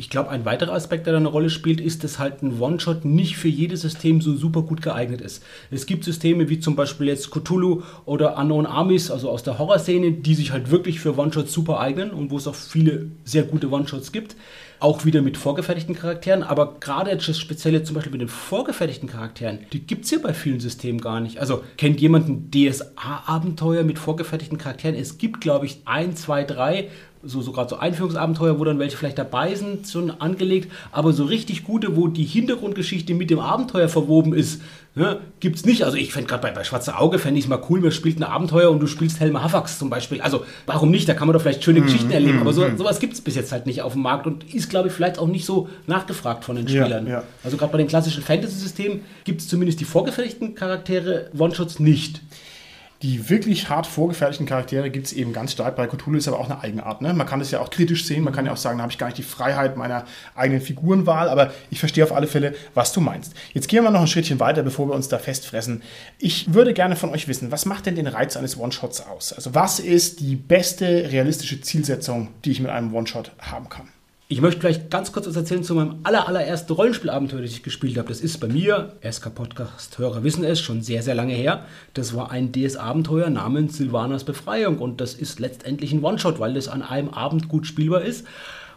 Ich glaube, ein weiterer Aspekt, der da eine Rolle spielt, ist, dass halt ein One-Shot nicht für jedes System so super gut geeignet ist. Es gibt Systeme wie zum Beispiel jetzt Cthulhu oder Unknown Armies, also aus der Horrorszene, die sich halt wirklich für One-Shots super eignen und wo es auch viele sehr gute One-Shots gibt. Auch wieder mit vorgefertigten Charakteren, aber gerade das Spezielle zum Beispiel mit den vorgefertigten Charakteren, die gibt es hier bei vielen Systemen gar nicht. Also kennt jemand ein DSA-Abenteuer mit vorgefertigten Charakteren? Es gibt, glaube ich, ein, zwei, drei, so, so gerade so Einführungsabenteuer, wo dann welche vielleicht dabei sind, schon angelegt, aber so richtig gute, wo die Hintergrundgeschichte mit dem Abenteuer verwoben ist, ne, gibt es nicht. Also ich fände gerade bei, bei Schwarze Auge, fände ich es mal cool, man spielt ein Abenteuer und du spielst Helma Hafax zum Beispiel. Also warum nicht? Da kann man doch vielleicht schöne Geschichten erleben, aber so, sowas gibt es bis jetzt halt nicht auf dem Markt und ist, glaube ich, vielleicht auch nicht so nachgefragt von den Ja, Spielern. ja. Also gerade bei den klassischen Fantasy-Systemen gibt es zumindest die vorgefertigten Charaktere, One-Shots nicht. Die wirklich hart vorgefertigten Charaktere gibt es eben ganz stark. Bei Cthulhu ist aber auch eine Eigenart. Ne? Man kann das ja auch kritisch sehen. Man kann ja auch sagen, da habe ich gar nicht die Freiheit meiner eigenen Figurenwahl. Aber ich verstehe auf alle Fälle, was du meinst. Jetzt gehen wir noch ein Schrittchen weiter, bevor wir uns da festfressen. Ich würde gerne von euch wissen, was macht denn den Reiz eines One-Shots aus? Also was ist die beste realistische Zielsetzung, die ich mit einem One-Shot haben kann? Ich möchte vielleicht ganz kurz was erzählen zu meinem aller, allerersten Rollenspielabenteuer, das ich gespielt habe. Das ist bei mir, SK-Podcast-Hörer wissen es, schon sehr, sehr lange her. Das war ein DS-Abenteuer namens Silvanas Befreiung und das ist letztendlich ein One-Shot, weil das an einem Abend gut spielbar ist.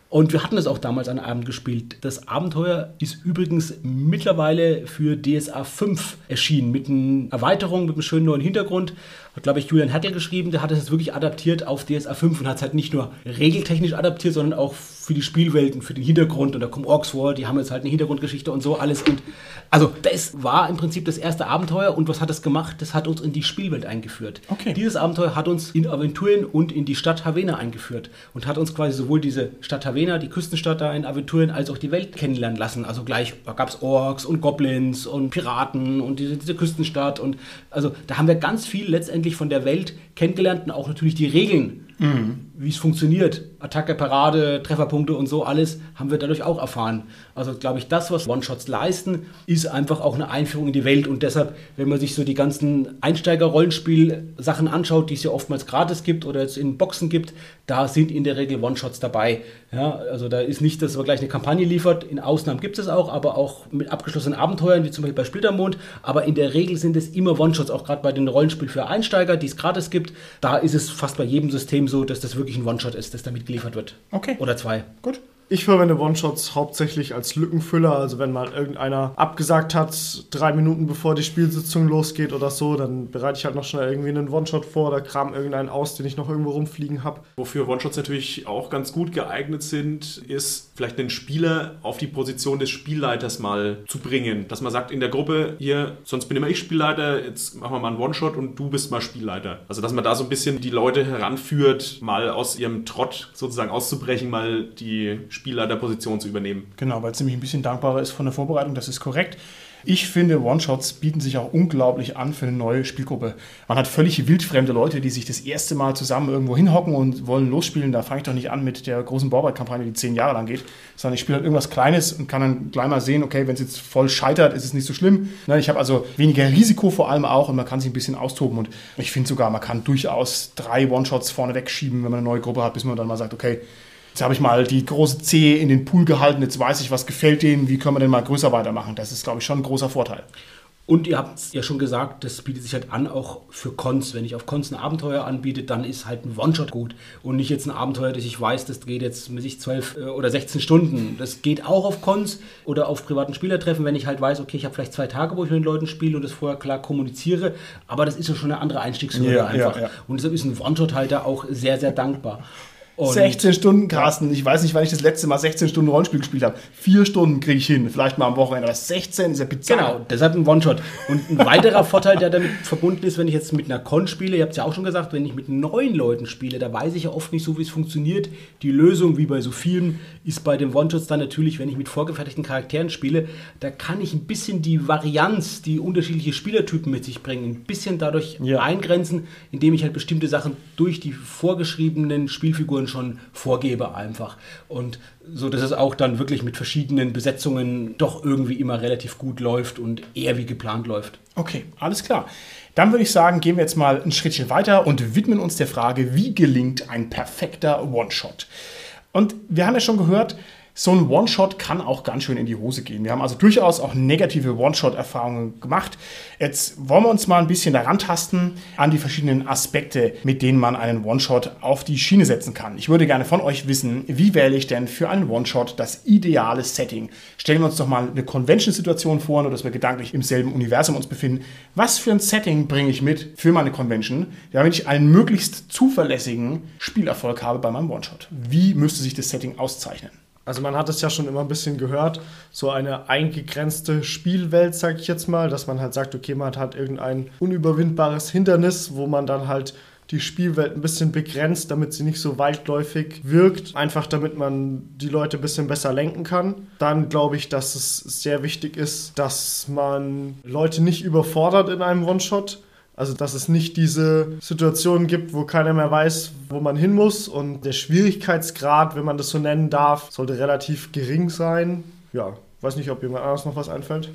Und wir hatten das auch damals an einem Abend gespielt. Das Abenteuer ist übrigens mittlerweile für DSA 5 erschienen, mit einer Erweiterung, mit einem schönen neuen Hintergrund. Hat, glaube ich, Julian Hattel geschrieben, der hat es jetzt wirklich adaptiert auf DSA 5 und hat es halt nicht nur regeltechnisch adaptiert, sondern auch für die Spielwelten, für den Hintergrund. Und da kommen Orks vor, die haben jetzt halt eine Hintergrundgeschichte und so alles. Und also, das war im Prinzip das erste Abenteuer. Und was hat das gemacht? Das hat uns in die Spielwelt eingeführt. Okay. Dieses Abenteuer hat uns in Aventurien und in die Stadt Havena eingeführt und hat uns quasi sowohl diese Stadt Havena, die Küstenstadt da in Aventurien, als auch die Welt kennenlernen lassen. Also gleich, da gab es Orks und Goblins und Piraten und diese, diese Küstenstadt. Und also da haben wir ganz viel letztendlich von der Welt kennengelernt und auch natürlich die Regeln, wie es funktioniert. Attacke, Parade, Trefferpunkte und so alles haben wir dadurch auch erfahren. Also glaube ich, das, was One-Shots leisten, ist einfach auch eine Einführung in die Welt. Und deshalb, wenn man sich so die ganzen Einsteiger-Rollenspiel-Sachen anschaut, die es ja oftmals gratis gibt oder jetzt in Boxen gibt, da sind in der Regel One-Shots dabei. Ja, also da ist nicht, dass man gleich eine Kampagne liefert. In Ausnahmen gibt es auch, aber auch mit abgeschlossenen Abenteuern, wie zum Beispiel bei Splittermond. Aber in der Regel sind es immer One-Shots, auch gerade bei den Rollenspielen für Einsteiger, die es gratis gibt. Da ist es fast bei jedem System so, dass das wirklich ein One-Shot ist, das damit geliefert wird. Okay. Oder zwei. Gut. Ich verwende One-Shots hauptsächlich als Lückenfüller. Also wenn mal irgendeiner abgesagt hat, drei Minuten bevor die Spielsitzung losgeht oder so, dann bereite ich halt noch schnell irgendwie einen One-Shot vor oder kram irgendeinen aus, den ich noch irgendwo rumfliegen habe. Wofür One-Shots natürlich auch ganz gut geeignet sind, ist vielleicht einen Spieler auf die Position des Spielleiters mal zu bringen. Dass man sagt in der Gruppe, hier, sonst bin immer ich Spielleiter, jetzt machen wir mal einen One-Shot und du bist mal Spielleiter. Also dass man da so ein bisschen die Leute heranführt, mal aus ihrem Trott sozusagen auszubrechen, mal die Spielleiterposition zu übernehmen. Genau, weil es nämlich ein bisschen dankbarer ist von der Vorbereitung, das ist korrekt. Ich finde, One-Shots bieten sich auch unglaublich an für eine neue Spielgruppe. Man hat völlig wildfremde Leute, die sich das erste Mal zusammen irgendwo hinhocken und wollen losspielen. Da fange ich doch nicht an mit der großen Bauarbeitkampagne, die zehn Jahre lang geht, sondern ich spiele halt irgendwas Kleines und kann dann gleich mal sehen, okay, wenn es jetzt voll scheitert, ist es nicht so schlimm. Ne, ich habe also weniger Risiko vor allem auch und man kann sich ein bisschen austoben. Und ich finde sogar, man kann durchaus drei One-Shots vorne wegschieben, wenn man eine neue Gruppe hat, bis man dann mal sagt, okay, Jetzt habe ich mal die große C in den Pool gehalten, jetzt weiß ich, was gefällt denen, wie können wir denn mal größer weitermachen. Das ist, glaube ich, schon ein großer Vorteil. Und ihr habt es ja schon gesagt, das bietet sich halt an auch für Cons. Wenn ich auf Cons ein Abenteuer anbiete, dann ist halt ein One-Shot gut. Und nicht jetzt ein Abenteuer, das ich weiß, das geht jetzt mit sich 12 oder 16 Stunden. Das geht auch auf Cons oder auf privaten Spielertreffen, wenn ich halt weiß, okay, ich habe vielleicht zwei Tage, wo ich mit den Leuten spiele und das vorher klar kommuniziere. Aber das ist ja schon eine andere Einstiegshürde Ja, einfach. ja, ja. Und deshalb ist ein One-Shot halt da auch sehr, sehr dankbar. Und 16 Stunden, Carsten. Ich weiß nicht, wann ich das letzte Mal 16 Stunden Rollenspiel gespielt habe. Vier Stunden kriege ich hin. Vielleicht mal am Wochenende. Aber 16 ist ja bizarr. Genau, deshalb ein One-Shot. Und ein weiterer Vorteil, der damit verbunden ist, wenn ich jetzt mit einer Con spiele, ihr habt es ja auch schon gesagt, wenn ich mit neuen Leuten spiele, da weiß ich ja oft nicht so, wie es funktioniert. Die Lösung, wie bei so vielen, ist bei den One-Shots dann natürlich, wenn ich mit vorgefertigten Charakteren spiele, da kann ich ein bisschen die Varianz, die unterschiedliche Spielertypen mit sich bringen, ein bisschen dadurch Ja. eingrenzen, indem ich halt bestimmte Sachen durch die vorgeschriebenen Spielfiguren schon vorgebe einfach. Und so, dass es auch dann wirklich mit verschiedenen Besetzungen doch irgendwie immer relativ gut läuft und eher wie geplant läuft. Okay, alles klar. Dann würde ich sagen, gehen wir jetzt mal ein Schrittchen weiter und widmen uns der Frage, wie gelingt ein perfekter One-Shot? Und wir haben ja schon gehört, so ein One-Shot kann auch ganz schön in die Hose gehen. Wir haben also durchaus auch negative One-Shot-Erfahrungen gemacht. Jetzt wollen wir uns mal ein bisschen daran tasten an die verschiedenen Aspekte, mit denen man einen One-Shot auf die Schiene setzen kann. Ich würde gerne von euch wissen, wie wähle ich denn für einen One-Shot das ideale Setting? Stellen wir uns doch mal eine Convention-Situation vor, nur dass wir gedanklich im selben Universum uns befinden. Was für ein Setting bringe ich mit für meine Convention, damit ich einen möglichst zuverlässigen Spielerfolg habe bei meinem One-Shot? Wie müsste sich das Setting auszeichnen? Also man hat es ja schon immer ein bisschen gehört, so eine eingegrenzte Spielwelt, sag ich jetzt mal, dass man halt sagt, okay, man hat irgendein unüberwindbares Hindernis, wo man dann halt die Spielwelt ein bisschen begrenzt, damit sie nicht so weitläufig wirkt, einfach damit man die Leute ein bisschen besser lenken kann. Dann glaube ich, dass es sehr wichtig ist, dass man Leute nicht überfordert in einem One-Shot. Also, dass es nicht diese Situation gibt, wo keiner mehr weiß, wo man hin muss. Und der Schwierigkeitsgrad, wenn man das so nennen darf, sollte relativ gering sein. Ja, weiß nicht, ob jemand anders noch was einfällt.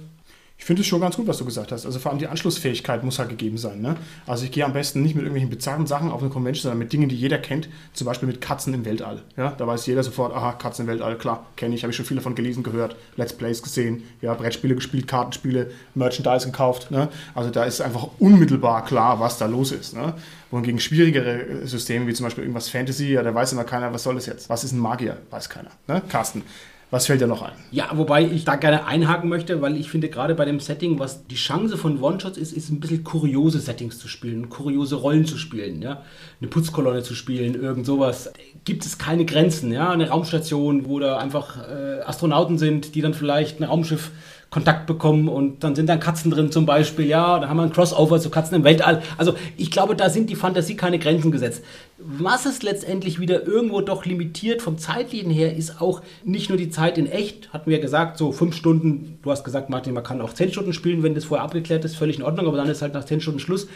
Ich finde es schon ganz gut, was du gesagt hast. Also vor allem die Anschlussfähigkeit muss halt gegeben sein. Ne? Also ich gehe am besten nicht mit irgendwelchen bizarren Sachen auf eine Convention, sondern mit Dingen, die jeder kennt. Zum Beispiel mit Katzen im Weltall. Ja? Da weiß jeder sofort, aha, Katzen im Weltall, klar, kenne ich, habe ich schon viel davon gelesen, gehört, Let's Plays gesehen, ja, Brettspiele gespielt, Kartenspiele, Merchandise gekauft. Ne? Also da ist einfach unmittelbar klar, was da los ist. Ne? Wohingegen schwierigere Systeme, wie zum Beispiel irgendwas Fantasy, ja, da weiß immer keiner, was soll das jetzt? Was ist ein Magier? Weiß keiner. Ne? Carsten, was fällt dir noch ein? Ja, wobei ich da gerne einhaken möchte, weil ich finde, gerade bei dem Setting, was die Chance von One-Shots ist, ist ein bisschen kuriose Settings zu spielen, kuriose Rollen zu spielen, ja. Eine Putzkolonne zu spielen, irgend sowas. Gibt es keine Grenzen, ja. Eine Raumstation, wo da einfach äh, Astronauten sind, die dann vielleicht ein Raumschiff Kontakt bekommen und dann sind dann Katzen drin zum Beispiel, ja, da haben wir ein Crossover zu Katzen im Weltall. Also ich glaube, da sind die Fantasie keine Grenzen gesetzt. Was es letztendlich wieder irgendwo doch limitiert vom Zeitlinien her, ist auch nicht nur die Zeit in echt, hatten wir ja gesagt, so fünf Stunden, du hast gesagt, Martin, man kann auch zehn Stunden spielen, wenn das vorher abgeklärt ist, völlig in Ordnung, aber dann ist halt nach zehn Stunden Schluss.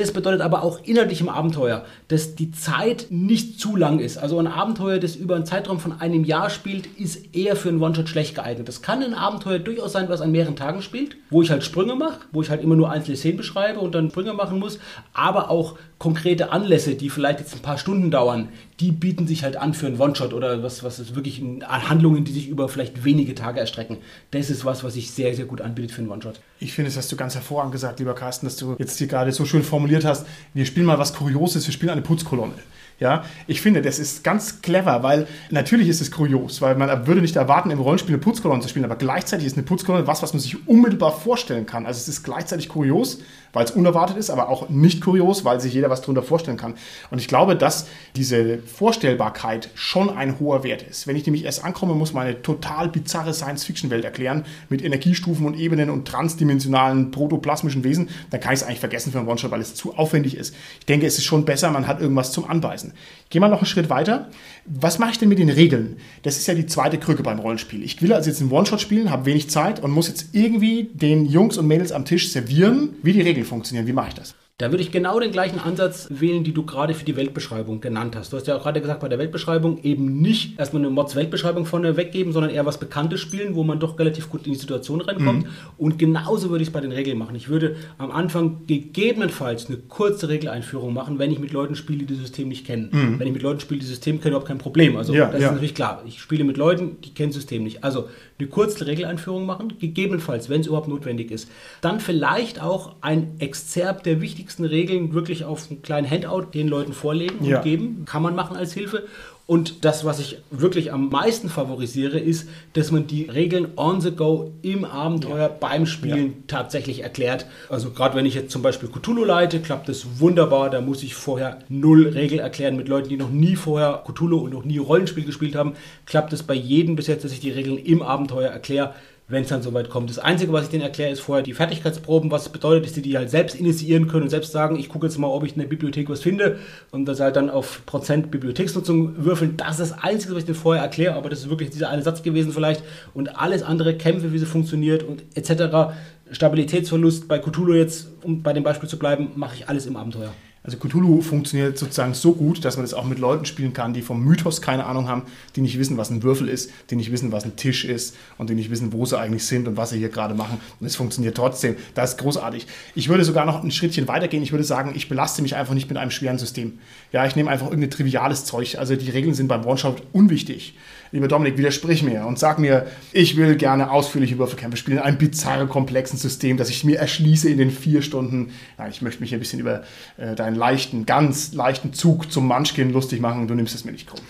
Das bedeutet aber auch inhaltlich im Abenteuer, dass die Zeit nicht zu lang ist. Also ein Abenteuer, das über einen Zeitraum von einem Jahr spielt, ist eher für einen One-Shot schlecht geeignet. Das kann ein Abenteuer durchaus sein, was an mehreren Tagen spielt, wo ich halt Sprünge mache, wo ich halt immer nur einzelne Szenen beschreibe und dann Sprünge machen muss, aber auch konkrete Anlässe, die vielleicht jetzt ein paar Stunden dauern, die bieten sich halt an für einen One-Shot oder was, was ist wirklich Handlungen, die sich über vielleicht wenige Tage erstrecken. Das ist was, was sich sehr, sehr gut anbietet für einen One-Shot. Ich finde, das hast du ganz hervorragend gesagt, lieber Carsten, dass du jetzt hier gerade so schön formuliert hast. Wir spielen mal was Kurioses, wir spielen eine Putzkolonne. Ja, ich finde, das ist ganz clever, weil natürlich ist es kurios, weil man würde nicht erwarten, im Rollenspiel eine Putzkolonne zu spielen, aber gleichzeitig ist eine Putzkolonne was, was man sich unmittelbar vorstellen kann. Also es ist gleichzeitig kurios, weil es unerwartet ist, aber auch nicht kurios, weil sich jeder was darunter vorstellen kann. Und ich glaube, dass diese Vorstellbarkeit schon ein hoher Wert ist. Wenn ich nämlich erst ankomme, muss man eine total bizarre Science-Fiction-Welt erklären mit Energiestufen und Ebenen und transdimensionalen protoplasmischen Wesen, dann kann ich es eigentlich vergessen für einen One-Shot, weil es zu aufwendig ist. Ich denke, es ist schon besser, man hat irgendwas zum Anbeißen. Gehen wir noch einen Schritt weiter. Was mache ich denn mit den Regeln? Das ist ja die zweite Krücke beim Rollenspiel. Ich will also jetzt einen One-Shot spielen, habe wenig Zeit und muss jetzt irgendwie den Jungs und Mädels am Tisch servieren, wie die Regeln funktionieren. Wie mache ich das? Da würde ich genau den gleichen Ansatz wählen, die du gerade für die Weltbeschreibung genannt hast. Du hast ja auch gerade gesagt, bei der Weltbeschreibung eben nicht erstmal eine Mods-Weltbeschreibung vorne weggeben, sondern eher was Bekanntes spielen, wo man doch relativ gut in die Situation reinkommt. Mhm. Und genauso würde ich es bei den Regeln machen. Ich würde am Anfang gegebenenfalls eine kurze Regeleinführung machen, wenn ich mit Leuten spiele, die das System nicht kennen. Mhm. Wenn ich mit Leuten spiele, die das System kennen, überhaupt kein Problem. Also ja, das ja. ist natürlich klar. Ich spiele mit Leuten, die kennen das System nicht. Also eine kurze Regeleinführung machen, gegebenenfalls, wenn es überhaupt notwendig ist. Dann vielleicht auch ein Exzerpt der wichtigsten Regeln wirklich auf einen kleinen Handout den Leuten vorlegen und ja. geben. Kann man machen als Hilfe. Und das, was ich wirklich am meisten favorisiere, ist, dass man die Regeln on the go im Abenteuer ja. beim Spielen ja. tatsächlich erklärt. Also gerade wenn ich jetzt zum Beispiel Cthulhu leite, klappt das wunderbar. Da muss ich vorher null Regel erklären mit Leuten, die noch nie vorher Cthulhu und noch nie Rollenspiel gespielt haben. Klappt es bei jedem bis jetzt, dass ich die Regeln im Abenteuer erkläre wenn es dann soweit kommt. Das Einzige, was ich denen erkläre, ist vorher die Fertigkeitsproben, was bedeutet, dass die die halt selbst initiieren können und selbst sagen, ich gucke jetzt mal, ob ich in der Bibliothek was finde und das halt dann auf Prozent Bibliotheksnutzung würfeln. Das ist das Einzige, was ich denen vorher erkläre, aber das ist wirklich dieser eine Satz gewesen vielleicht und alles andere, Kämpfe, wie sie funktioniert und etc., Stabilitätsverlust bei Cthulhu jetzt, um bei dem Beispiel zu bleiben, mache ich alles im Abenteuer. Also Cthulhu funktioniert sozusagen so gut, dass man es auch mit Leuten spielen kann, die vom Mythos keine Ahnung haben, die nicht wissen, was ein Würfel ist, die nicht wissen, was ein Tisch ist und die nicht wissen, wo sie eigentlich sind und was sie hier gerade machen. Und es funktioniert trotzdem. Das ist großartig. Ich würde sogar noch ein Schrittchen weitergehen. Ich würde sagen, ich belaste mich einfach nicht mit einem schweren System. Ja, ich nehme einfach irgendein triviales Zeug. Also die Regeln sind beim One-Shot unwichtig lieber Dominik, widersprich mir und sag mir, ich will gerne ausführliche Würfelkämpfe spielen, in einem bizarren, komplexen System, das ich mir erschließe in den vier Stunden. Ja, ich möchte mich ein bisschen über äh, deinen leichten, ganz leichten Zug zum Munchkin lustig machen. Du nimmst es mir nicht krumm.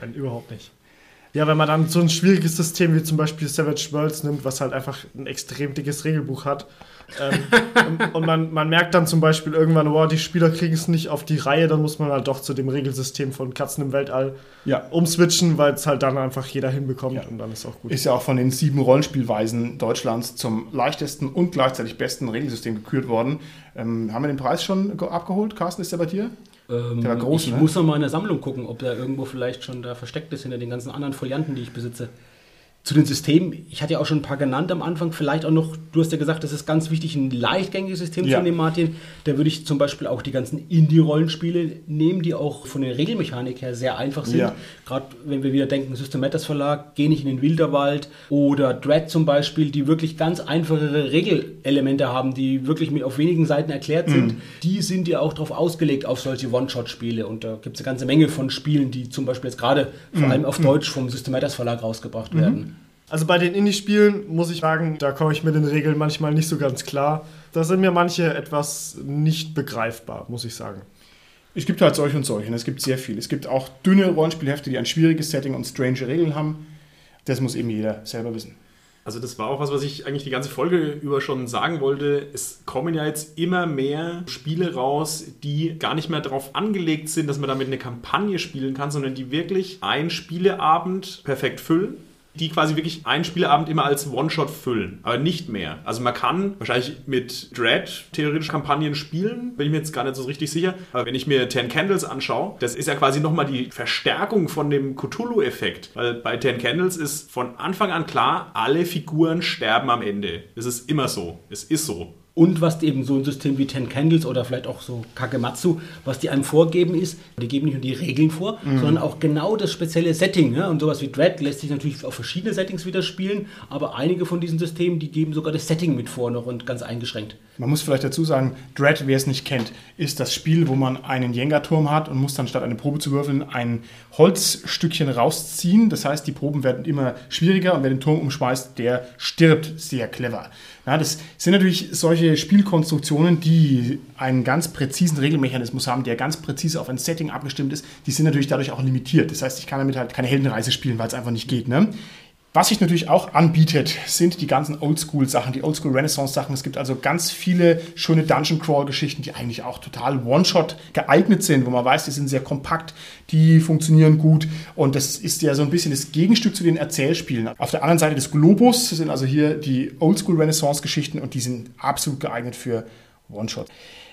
Nein, überhaupt nicht. Ja, wenn man dann so ein schwieriges System wie zum Beispiel Savage Worlds nimmt, was halt einfach ein extrem dickes Regelbuch hat, ähm, und, und man, man, merkt dann zum Beispiel irgendwann, wow, die Spieler kriegen es nicht auf die Reihe, dann muss man halt doch zu dem Regelsystem von Katzen im Weltall ja. umswitchen, weil es halt dann einfach jeder hinbekommt ja. und dann ist auch gut. Ist ja auch von den sieben Rollenspielweisen Deutschlands zum leichtesten und gleichzeitig besten Regelsystem gekürt worden. Ähm, haben wir den Preis schon abgeholt? Carsten, ist der bei dir? Ähm, der war groß, ich ne? muss noch mal in der Sammlung gucken, ob der irgendwo vielleicht schon da versteckt ist hinter den ganzen anderen Folianten, die ich besitze zu den Systemen, ich hatte ja auch schon ein paar genannt am Anfang, vielleicht auch noch, du hast ja gesagt, das ist ganz wichtig, ein leichtgängiges System ja. zu nehmen, Martin. Da würde ich zum Beispiel auch die ganzen Indie-Rollenspiele nehmen, die auch von der Regelmechanik her sehr einfach sind. Ja. Gerade wenn wir wieder denken, Systematas Verlag, Geh nicht in den Wilderwald oder Dread zum Beispiel, die wirklich ganz einfache Regelelemente haben, die wirklich auf wenigen Seiten erklärt sind, mhm. die sind ja auch darauf ausgelegt, auf solche One-Shot-Spiele. Und da gibt es eine ganze Menge von Spielen, die zum Beispiel jetzt gerade mhm. vor allem auf mhm. Deutsch vom Systematas Verlag rausgebracht mhm. werden. Also bei den Indie-Spielen muss ich sagen, da komme ich mit den Regeln manchmal nicht so ganz klar. Da sind mir manche etwas nicht begreifbar, muss ich sagen. Es gibt halt solche und solche. Es gibt sehr viel. Es gibt auch dünne Rollenspielhefte, die ein schwieriges Setting und strange Regeln haben. Das muss eben jeder selber wissen. Also das war auch was, was ich eigentlich die ganze Folge über schon sagen wollte. Es kommen ja jetzt immer mehr Spiele raus, die gar nicht mehr darauf angelegt sind, dass man damit eine Kampagne spielen kann, sondern die wirklich einen Spieleabend perfekt füllen die quasi wirklich einen Spielabend immer als One-Shot füllen, aber nicht mehr. Also man kann wahrscheinlich mit Dread theoretisch Kampagnen spielen, bin ich mir jetzt gar nicht so richtig sicher. Aber wenn ich mir Ten Candles anschaue, das ist ja quasi nochmal die Verstärkung von dem Cthulhu-Effekt. Weil bei Ten Candles ist von Anfang an klar, alle Figuren sterben am Ende. Das ist immer so. Es ist so. Und was eben so ein System wie Ten Candles oder vielleicht auch so Kagematsu, was die einem vorgeben ist, die geben nicht nur die Regeln vor, mhm. sondern auch genau das spezielle Setting. Ja? Und sowas wie Dread lässt sich natürlich auf verschiedene Settings wieder spielen, aber einige von diesen Systemen, die geben sogar das Setting mit vor noch und ganz eingeschränkt. Man muss vielleicht dazu sagen, Dread, wer es nicht kennt, ist das Spiel, wo man einen Jenga-Turm hat und muss dann statt eine Probe zu würfeln ein Holzstückchen rausziehen. Das heißt, die Proben werden immer schwieriger und wer den Turm umschmeißt, der stirbt. Sehr clever. Ja, das sind natürlich solche Spielkonstruktionen, die einen ganz präzisen Regelmechanismus haben, der ganz präzise auf ein Setting abgestimmt ist. Die sind natürlich dadurch auch limitiert. Das heißt, ich kann damit halt keine Heldenreise spielen, weil es einfach nicht geht. Ne? Was sich natürlich auch anbietet, sind die ganzen Oldschool-Sachen, die Oldschool-Renaissance-Sachen. Es gibt also ganz viele schöne Dungeon-Crawl-Geschichten, die eigentlich auch total One-Shot geeignet sind, wo man weiß, die sind sehr kompakt, die funktionieren gut und das ist ja so ein bisschen das Gegenstück zu den Erzählspielen. Auf der anderen Seite des Globus sind also hier die Oldschool-Renaissance-Geschichten und die sind absolut geeignet für One-Shot.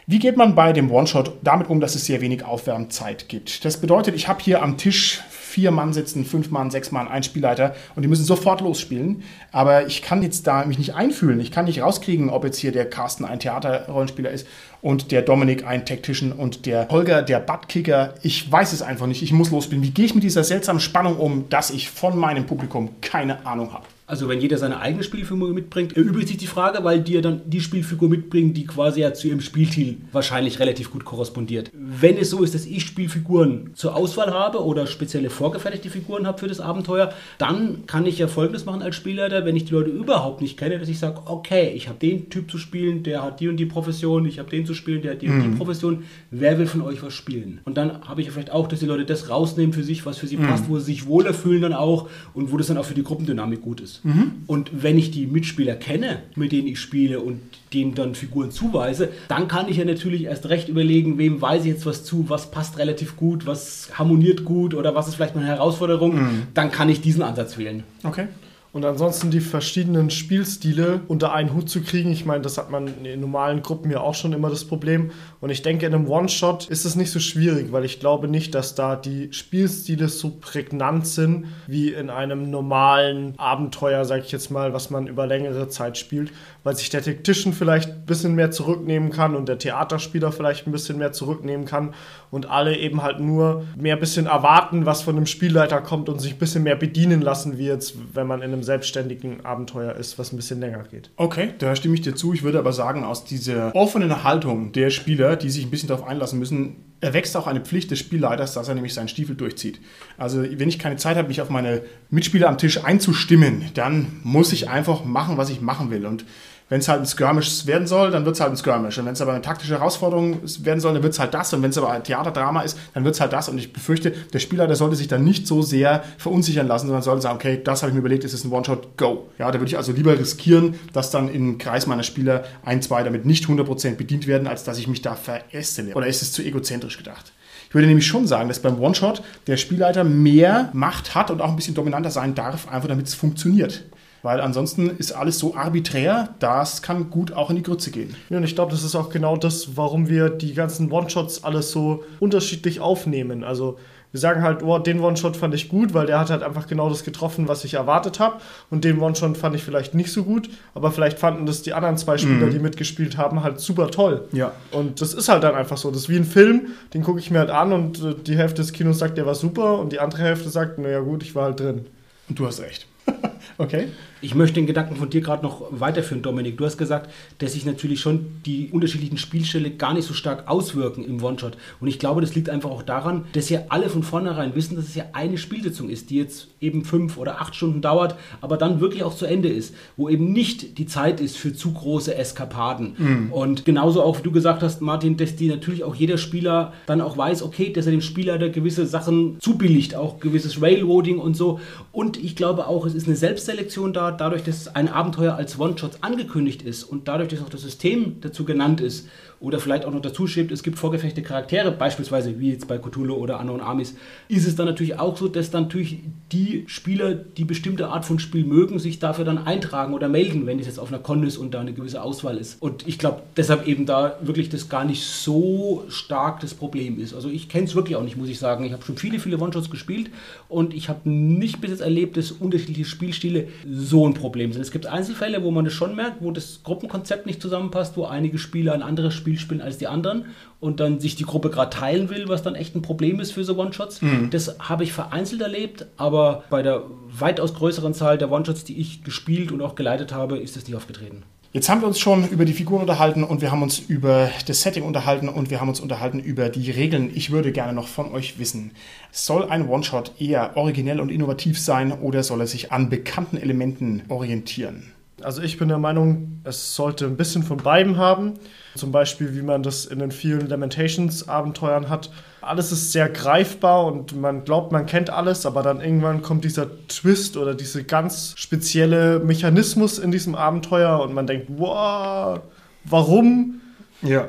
Wie geht man bei dem One-Shot damit um, dass es sehr wenig Aufwärmzeit gibt? Das bedeutet, ich habe hier am Tisch vier Mann sitzen, fünf Mann, sechs Mann, ein Spielleiter und die müssen sofort losspielen. Aber ich kann jetzt da mich nicht einfühlen. Ich kann nicht rauskriegen, ob jetzt hier der Carsten ein Theaterrollenspieler ist und der Dominik ein Tactician und der Holger der Buttkicker. Ich weiß es einfach nicht. Ich muss losspielen. Wie gehe ich mit dieser seltsamen Spannung um, dass ich von meinem Publikum keine Ahnung habe? Also wenn jeder seine eigene Spielfigur mitbringt, erübrigt sich die Frage, weil die ja dann die Spielfigur mitbringen, die quasi ja zu ihrem Spielziel wahrscheinlich relativ gut korrespondiert. Wenn es so ist, dass ich Spielfiguren zur Auswahl habe oder spezielle vorgefertigte Figuren habe für das Abenteuer, dann kann ich ja folgendes machen als Spielleiter, wenn ich die Leute überhaupt nicht kenne, dass ich sage, okay, ich habe den Typ zu spielen, der hat die und die Profession, ich habe den zu spielen, der hat die mhm. und die mhm. Profession, wer will von euch was spielen? Und dann habe ich ja vielleicht auch, dass die Leute das rausnehmen für sich, was für sie mhm. passt, wo sie sich wohler fühlen dann auch und wo das dann auch für die Gruppendynamik gut ist. Mhm. Und wenn ich die Mitspieler kenne, mit denen ich spiele und denen dann Figuren zuweise, dann kann ich ja natürlich erst recht überlegen, wem weise ich jetzt was zu, was passt relativ gut, was harmoniert gut oder was ist vielleicht meine Herausforderung. Mhm. Dann kann ich diesen Ansatz wählen. Okay. Und ansonsten die verschiedenen Spielstile unter einen Hut zu kriegen. Ich meine, das hat man in normalen Gruppen ja auch schon immer das Problem. Und ich denke, in einem One-Shot ist es nicht so schwierig, weil ich glaube nicht, dass da die Spielstile so prägnant sind wie in einem normalen Abenteuer, sag ich jetzt mal, was man über längere Zeit spielt. Weil sich der Tactician vielleicht ein bisschen mehr zurücknehmen kann und der Theaterspieler vielleicht ein bisschen mehr zurücknehmen kann und alle eben halt nur mehr ein bisschen erwarten, was von dem Spielleiter kommt und sich ein bisschen mehr bedienen lassen, wie jetzt, wenn man in einem selbstständigen Abenteuer ist, was ein bisschen länger geht. Okay, da stimme ich dir zu. Ich würde aber sagen, aus dieser offenen Haltung der Spieler, die sich ein bisschen darauf einlassen müssen, erwächst auch eine Pflicht des Spielleiters, dass er nämlich seinen Stiefel durchzieht. Also wenn ich keine Zeit habe, mich auf meine Mitspieler am Tisch einzustimmen, dann muss ich einfach machen, was ich machen will. Und wenn es halt ein Skirmish werden soll, dann wird es halt ein Skirmish. Und wenn es aber eine taktische Herausforderung werden soll, dann wird es halt das. Und wenn es aber ein Theaterdrama ist, dann wird es halt das. Und ich befürchte, der Spieler, der sollte sich dann nicht so sehr verunsichern lassen, sondern sollte sagen, okay, das habe ich mir überlegt, es ist ein One-Shot, go. Ja, da würde ich also lieber riskieren, dass dann im Kreis meiner Spieler ein, zwei damit nicht 100% bedient werden, als dass ich mich da verästele. Oder ist es zu egozentrisch gedacht? Ich würde nämlich schon sagen, dass beim One-Shot der Spielleiter mehr Macht hat und auch ein bisschen dominanter sein darf, einfach damit es funktioniert. Weil ansonsten ist alles so arbiträr, das kann gut auch in die Grütze gehen. Ja, und ich glaube, das ist auch genau das, warum wir die ganzen One-Shots alles so unterschiedlich aufnehmen. Also wir sagen halt, oh, den One-Shot fand ich gut, weil der hat halt einfach genau das getroffen, was ich erwartet habe. Und den One-Shot fand ich vielleicht nicht so gut, aber vielleicht fanden das die anderen zwei Spieler, mhm. die mitgespielt haben, halt super toll. Ja. Und das ist halt dann einfach so. Das ist wie ein Film, den gucke ich mir halt an und äh, die Hälfte des Kinos sagt, der war super und die andere Hälfte sagt, naja gut, ich war halt drin. Und du hast recht. okay. Ich möchte den Gedanken von dir gerade noch weiterführen, Dominik. Du hast gesagt, dass sich natürlich schon die unterschiedlichen Spielstelle gar nicht so stark auswirken im One-Shot. Und ich glaube, das liegt einfach auch daran, dass ja alle von vornherein wissen, dass es ja eine Spielsitzung ist, die jetzt eben fünf oder acht Stunden dauert, aber dann wirklich auch zu Ende ist, wo eben nicht die Zeit ist für zu große Eskapaden. Mhm. Und genauso auch, wie du gesagt hast, Martin, dass die natürlich auch jeder Spieler dann auch weiß, okay, dass er dem Spieler da gewisse Sachen zubilligt, auch gewisses Railroading und so. Und ich glaube auch, es ist eine Selbstselektion da, dadurch, dass ein Abenteuer als One-Shot angekündigt ist und dadurch, dass auch das System dazu genannt ist oder vielleicht auch noch dazu schreibt, es gibt vorgefechte Charaktere, beispielsweise wie jetzt bei Cthulhu oder Unknown Armies, ist es dann natürlich auch so, dass dann natürlich die Spieler, die bestimmte Art von Spiel mögen, sich dafür dann eintragen oder melden, wenn es jetzt auf einer Con ist und da eine gewisse Auswahl ist. Und ich glaube, deshalb eben da wirklich das gar nicht so stark das Problem ist. Also ich kenne es wirklich auch nicht, muss ich sagen. Ich habe schon viele, viele One-Shots gespielt und ich habe nicht bis jetzt erlebt, dass unterschiedliche Spielstile so ein Problem sind. Es gibt Einzelfälle, wo man das schon merkt, wo das Gruppenkonzept nicht zusammenpasst, wo einige Spieler ein anderes Spiel spielen als die anderen und dann sich die Gruppe gerade teilen will, was dann echt ein Problem ist für so One-Shots. Mhm. Das habe ich vereinzelt erlebt, aber bei der weitaus größeren Zahl der One-Shots, die ich gespielt und auch geleitet habe, ist das nicht aufgetreten. Jetzt haben wir uns schon über die Figuren unterhalten und wir haben uns über das Setting unterhalten und wir haben uns unterhalten über die Regeln. Ich würde gerne noch von euch wissen, soll ein One-Shot eher originell und innovativ sein oder soll er sich an bekannten Elementen orientieren? Also ich bin der Meinung, es sollte ein bisschen von beidem haben. Zum Beispiel, wie man das in den vielen Lamentations-Abenteuern hat. Alles ist sehr greifbar und man glaubt, man kennt alles, aber dann irgendwann kommt dieser Twist oder dieser ganz spezielle Mechanismus in diesem Abenteuer und man denkt, wow, warum? Ja.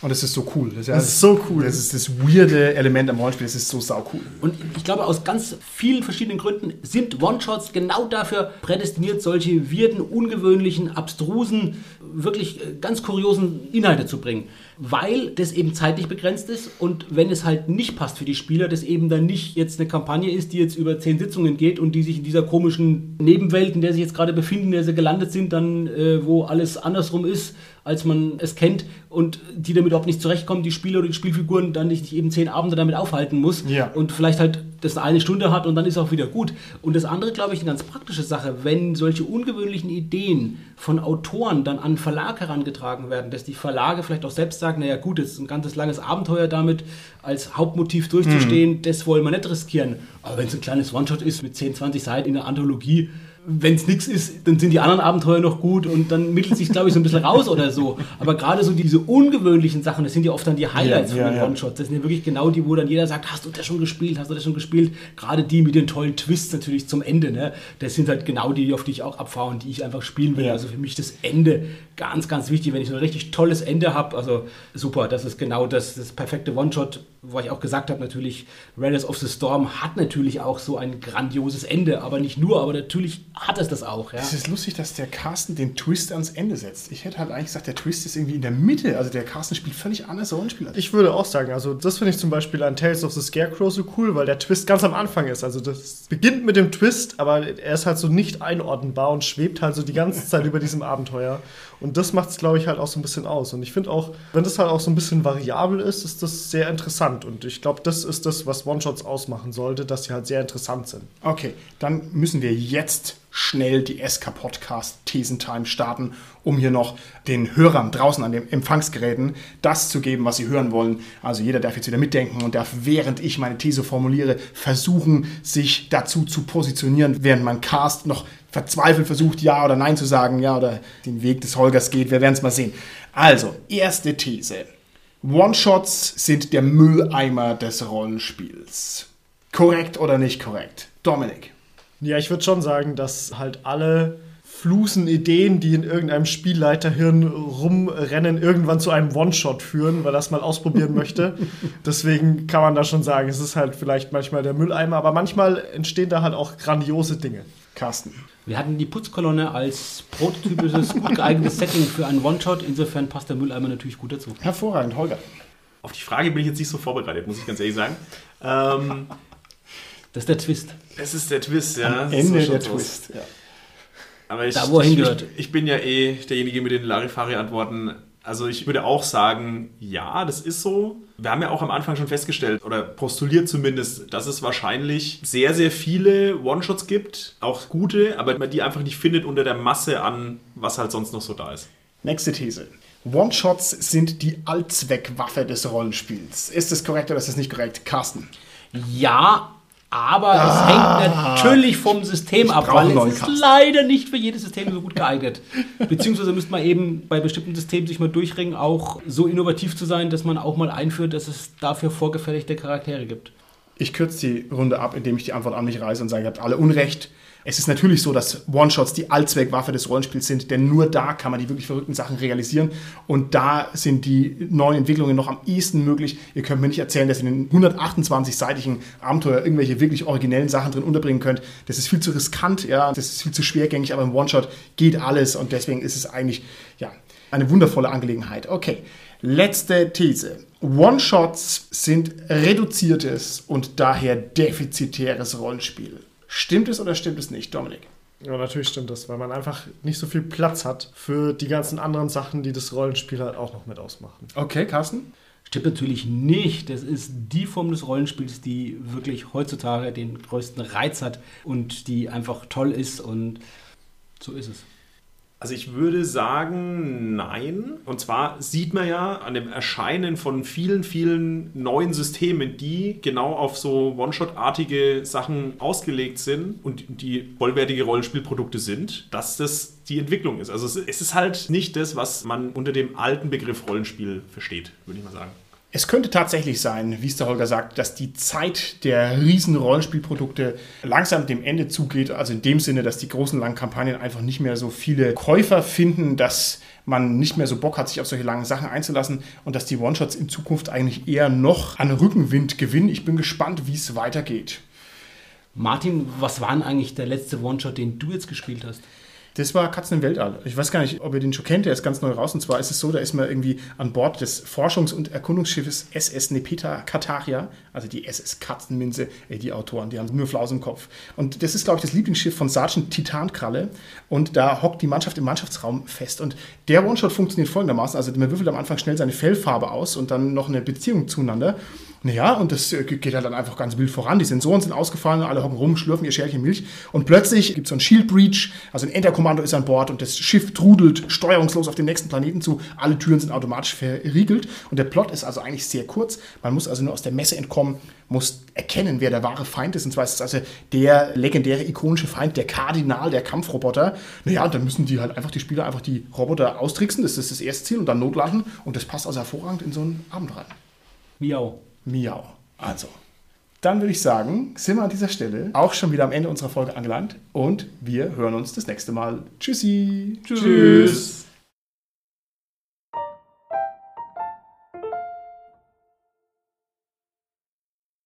Und es ist so cool. Das ist, ja das ist so cool. Das ist das weirde Element am Rollenspiel. Das ist so sau cool. Und ich glaube, aus ganz vielen verschiedenen Gründen sind One-Shots genau dafür prädestiniert, solche weirden, ungewöhnlichen, abstrusen, wirklich äh, ganz kuriosen Inhalte zu bringen weil das eben zeitlich begrenzt ist und wenn es halt nicht passt für die Spieler, das eben dann nicht jetzt eine Kampagne ist, die jetzt über zehn Sitzungen geht und die sich in dieser komischen Nebenwelt, in der sie jetzt gerade befinden, in der sie gelandet sind, dann äh, wo alles andersrum ist, als man es kennt und die damit überhaupt nicht zurechtkommen, die Spieler oder die Spielfiguren dann nicht, eben zehn Abende damit aufhalten muss ja. und vielleicht halt das eine Stunde hat und dann ist auch wieder gut. Und das andere, glaube ich, eine ganz praktische Sache, wenn solche ungewöhnlichen Ideen von Autoren dann an Verlag herangetragen werden, dass die Verlage vielleicht auch selbst sagen, naja gut, es ist ein ganzes langes Abenteuer damit als Hauptmotiv durchzustehen, mhm. das wollen wir nicht riskieren. Aber wenn es ein kleines One-Shot ist mit 10, 20 Seiten in der Anthologie, wenn es nichts ist, dann sind die anderen Abenteuer noch gut und dann mittelt sich, glaube ich, so ein bisschen raus oder so. Aber gerade so diese ungewöhnlichen Sachen, das sind ja oft dann die Highlights ja, von den. One-Shots. Das sind ja wirklich genau die, wo dann jeder sagt, hast du das schon gespielt, hast du das schon gespielt? Gerade die mit den tollen Twists natürlich zum Ende, ne? Das sind halt genau die, auf die ich auch abfahre und die ich einfach spielen will. Ja. Also für mich das Ende ganz, ganz wichtig. Wenn ich so ein richtig tolles Ende habe, also super, das ist genau das, das perfekte One-Shot, wo ich auch gesagt habe, natürlich, Raiders of the Storm hat natürlich auch so ein grandioses Ende, aber nicht nur, aber natürlich hat es das auch. Ja. Es ist lustig, dass der Carsten den Twist ans Ende setzt. Ich hätte halt eigentlich gesagt, der Twist ist irgendwie in der Mitte. Also der Carsten spielt völlig anders Rollenspiel. Ich würde auch sagen, also das finde ich zum Beispiel an Tales of the Scarecrow so cool, weil der Twist ganz am Anfang ist. Also das beginnt mit dem Twist, aber er ist halt so nicht einordnbar und schwebt halt so die ganze Zeit über diesem Abenteuer. Und das macht es, glaube ich, halt auch so ein bisschen aus. Und ich finde auch, wenn das halt auch so ein bisschen variabel ist, ist das sehr interessant. Und ich glaube, das ist das, was One-Shots ausmachen sollte, dass sie halt sehr interessant sind. Okay, dann müssen wir jetzt schnell die SK Podcast Thesentime starten, um hier noch den Hörern draußen an den Empfangsgeräten das zu geben, was sie hören wollen. Also jeder darf jetzt wieder mitdenken und darf, während ich meine These formuliere, versuchen, sich dazu zu positionieren, während mein Cast noch verzweifelt versucht, ja oder nein zu sagen, ja oder den Weg des Holgers geht. Wir werden es mal sehen. Also, erste These. One-Shots sind der Mülleimer des Rollenspiels. Korrekt oder nicht korrekt? Dominik. Ja, ich würde schon sagen, dass halt alle Flusen Ideen, die in irgendeinem Spielleiterhirn rumrennen, irgendwann zu einem One-Shot führen, weil er es mal ausprobieren möchte. Deswegen kann man da schon sagen, es ist halt vielleicht manchmal der Mülleimer, aber manchmal entstehen da halt auch grandiose Dinge. Carsten. Wir hatten die Putzkolonne als prototypisches, gut geeignetes Setting für einen One-Shot. Insofern passt der Mülleimer natürlich gut dazu. Hervorragend, Holger. Auf die Frage bin ich jetzt nicht so vorbereitet, muss ich ganz ehrlich sagen. Ähm, das ist der Twist. Es ist der Twist, ja. Am Ende der Twist, ja. Aber ich, da, wo er hingehört. Ich, ich, bin ja eh derjenige mit den Larifari-Antworten. Also ich würde auch sagen, ja, das ist so. Wir haben ja auch am Anfang schon festgestellt oder postuliert zumindest, dass es wahrscheinlich sehr, sehr viele One-Shots gibt, auch gute, aber man die einfach nicht findet unter der Masse an, was halt sonst noch so da ist. Nächste These. One-Shots sind die Allzweckwaffe des Rollenspiels. Ist das korrekt oder ist das nicht korrekt? Carsten. Ja, aber ah, es hängt natürlich vom System ab, weil es ist leider nicht für jedes System so gut geeignet. Beziehungsweise müsste man eben bei bestimmten Systemen sich mal durchringen, auch so innovativ zu sein, dass man auch mal einführt, dass es dafür vorgefertigte Charaktere gibt. Ich kürze die Runde ab, indem ich die Antwort an mich reiße und sage, ihr habt alle Unrecht. Es ist natürlich so, dass One-Shots die Allzweckwaffe des Rollenspiels sind, denn nur da kann man die wirklich verrückten Sachen realisieren. Und da sind die neuen Entwicklungen noch am ehesten möglich. Ihr könnt mir nicht erzählen, dass ihr in den 128-seitigen Abenteuer irgendwelche wirklich originellen Sachen drin unterbringen könnt. Das ist viel zu riskant, ja, das ist viel zu schwergängig, aber im One-Shot geht alles und deswegen ist es eigentlich, ja, eine wundervolle Angelegenheit. Okay, letzte These. One-Shots sind reduziertes und daher defizitäres Rollenspiel. Stimmt es oder stimmt es nicht, Dominik? Ja, natürlich stimmt das, weil man einfach nicht so viel Platz hat für die ganzen anderen Sachen, die das Rollenspiel halt auch noch mit ausmachen. Okay, Carsten? Stimmt natürlich nicht. Das ist die Form des Rollenspiels, die wirklich heutzutage den größten Reiz hat und die einfach toll ist und so ist es. Also ich würde sagen, nein. Und zwar sieht man ja an dem Erscheinen von vielen, vielen neuen Systemen, die genau auf so One-Shot-artige Sachen ausgelegt sind und die vollwertige Rollenspielprodukte sind, dass das die Entwicklung ist. Also es ist halt nicht das, was man unter dem alten Begriff Rollenspiel versteht, würde ich mal sagen. Es könnte tatsächlich sein, wie es der Holger sagt, dass die Zeit der riesen Rollenspielprodukte langsam dem Ende zugeht. Also in dem Sinne, dass die großen langen Kampagnen einfach nicht mehr so viele Käufer finden, dass man nicht mehr so Bock hat, sich auf solche langen Sachen einzulassen und dass die One-Shots in Zukunft eigentlich eher noch an Rückenwind gewinnen. Ich bin gespannt, wie es weitergeht. Martin, was war denn eigentlich der letzte One-Shot, den du jetzt gespielt hast? Das war Katzen im Weltall. Ich weiß gar nicht, ob ihr den schon kennt, der ist ganz neu raus. Und zwar ist es so, da ist man irgendwie an Bord des Forschungs- und Erkundungsschiffes SS Nepeta Kataria, also die SS Katzenminze, ey, die Autoren, die haben nur Flaus im Kopf. Und das ist, glaube ich, das Lieblingsschiff von Sergeant Titankralle. Und da hockt die Mannschaft im Mannschaftsraum fest. Und der One-Shot funktioniert folgendermaßen. Also man würfelt am Anfang schnell seine Fellfarbe aus und dann noch eine Beziehung zueinander. Naja, und das äh, geht halt dann einfach ganz wild voran. Die Sensoren sind ausgefallen, alle hocken rum, schlürfen ihr Schälchen Milch. Und plötzlich gibt es so ein Shield Breach, also ein Enterkommando ist an Bord und das Schiff trudelt steuerungslos auf den nächsten Planeten zu. Alle Türen sind automatisch verriegelt. Und der Plot ist also eigentlich sehr kurz. Man muss also nur aus der Messe entkommen, muss erkennen, wer der wahre Feind ist. Und zwar ist es also der legendäre, ikonische Feind, der Kardinal der Kampfroboter. Naja, und dann müssen die halt einfach, die Spieler einfach die Roboter austricksen. Das ist das erste Ziel und dann notlanden. Und das passt also hervorragend in so einen Abend rein. Miau. Miau. Also, dann würde ich sagen, sind wir an dieser Stelle auch schon wieder am Ende unserer Folge angelangt und wir hören uns das nächste Mal. Tschüssi. Tschüss.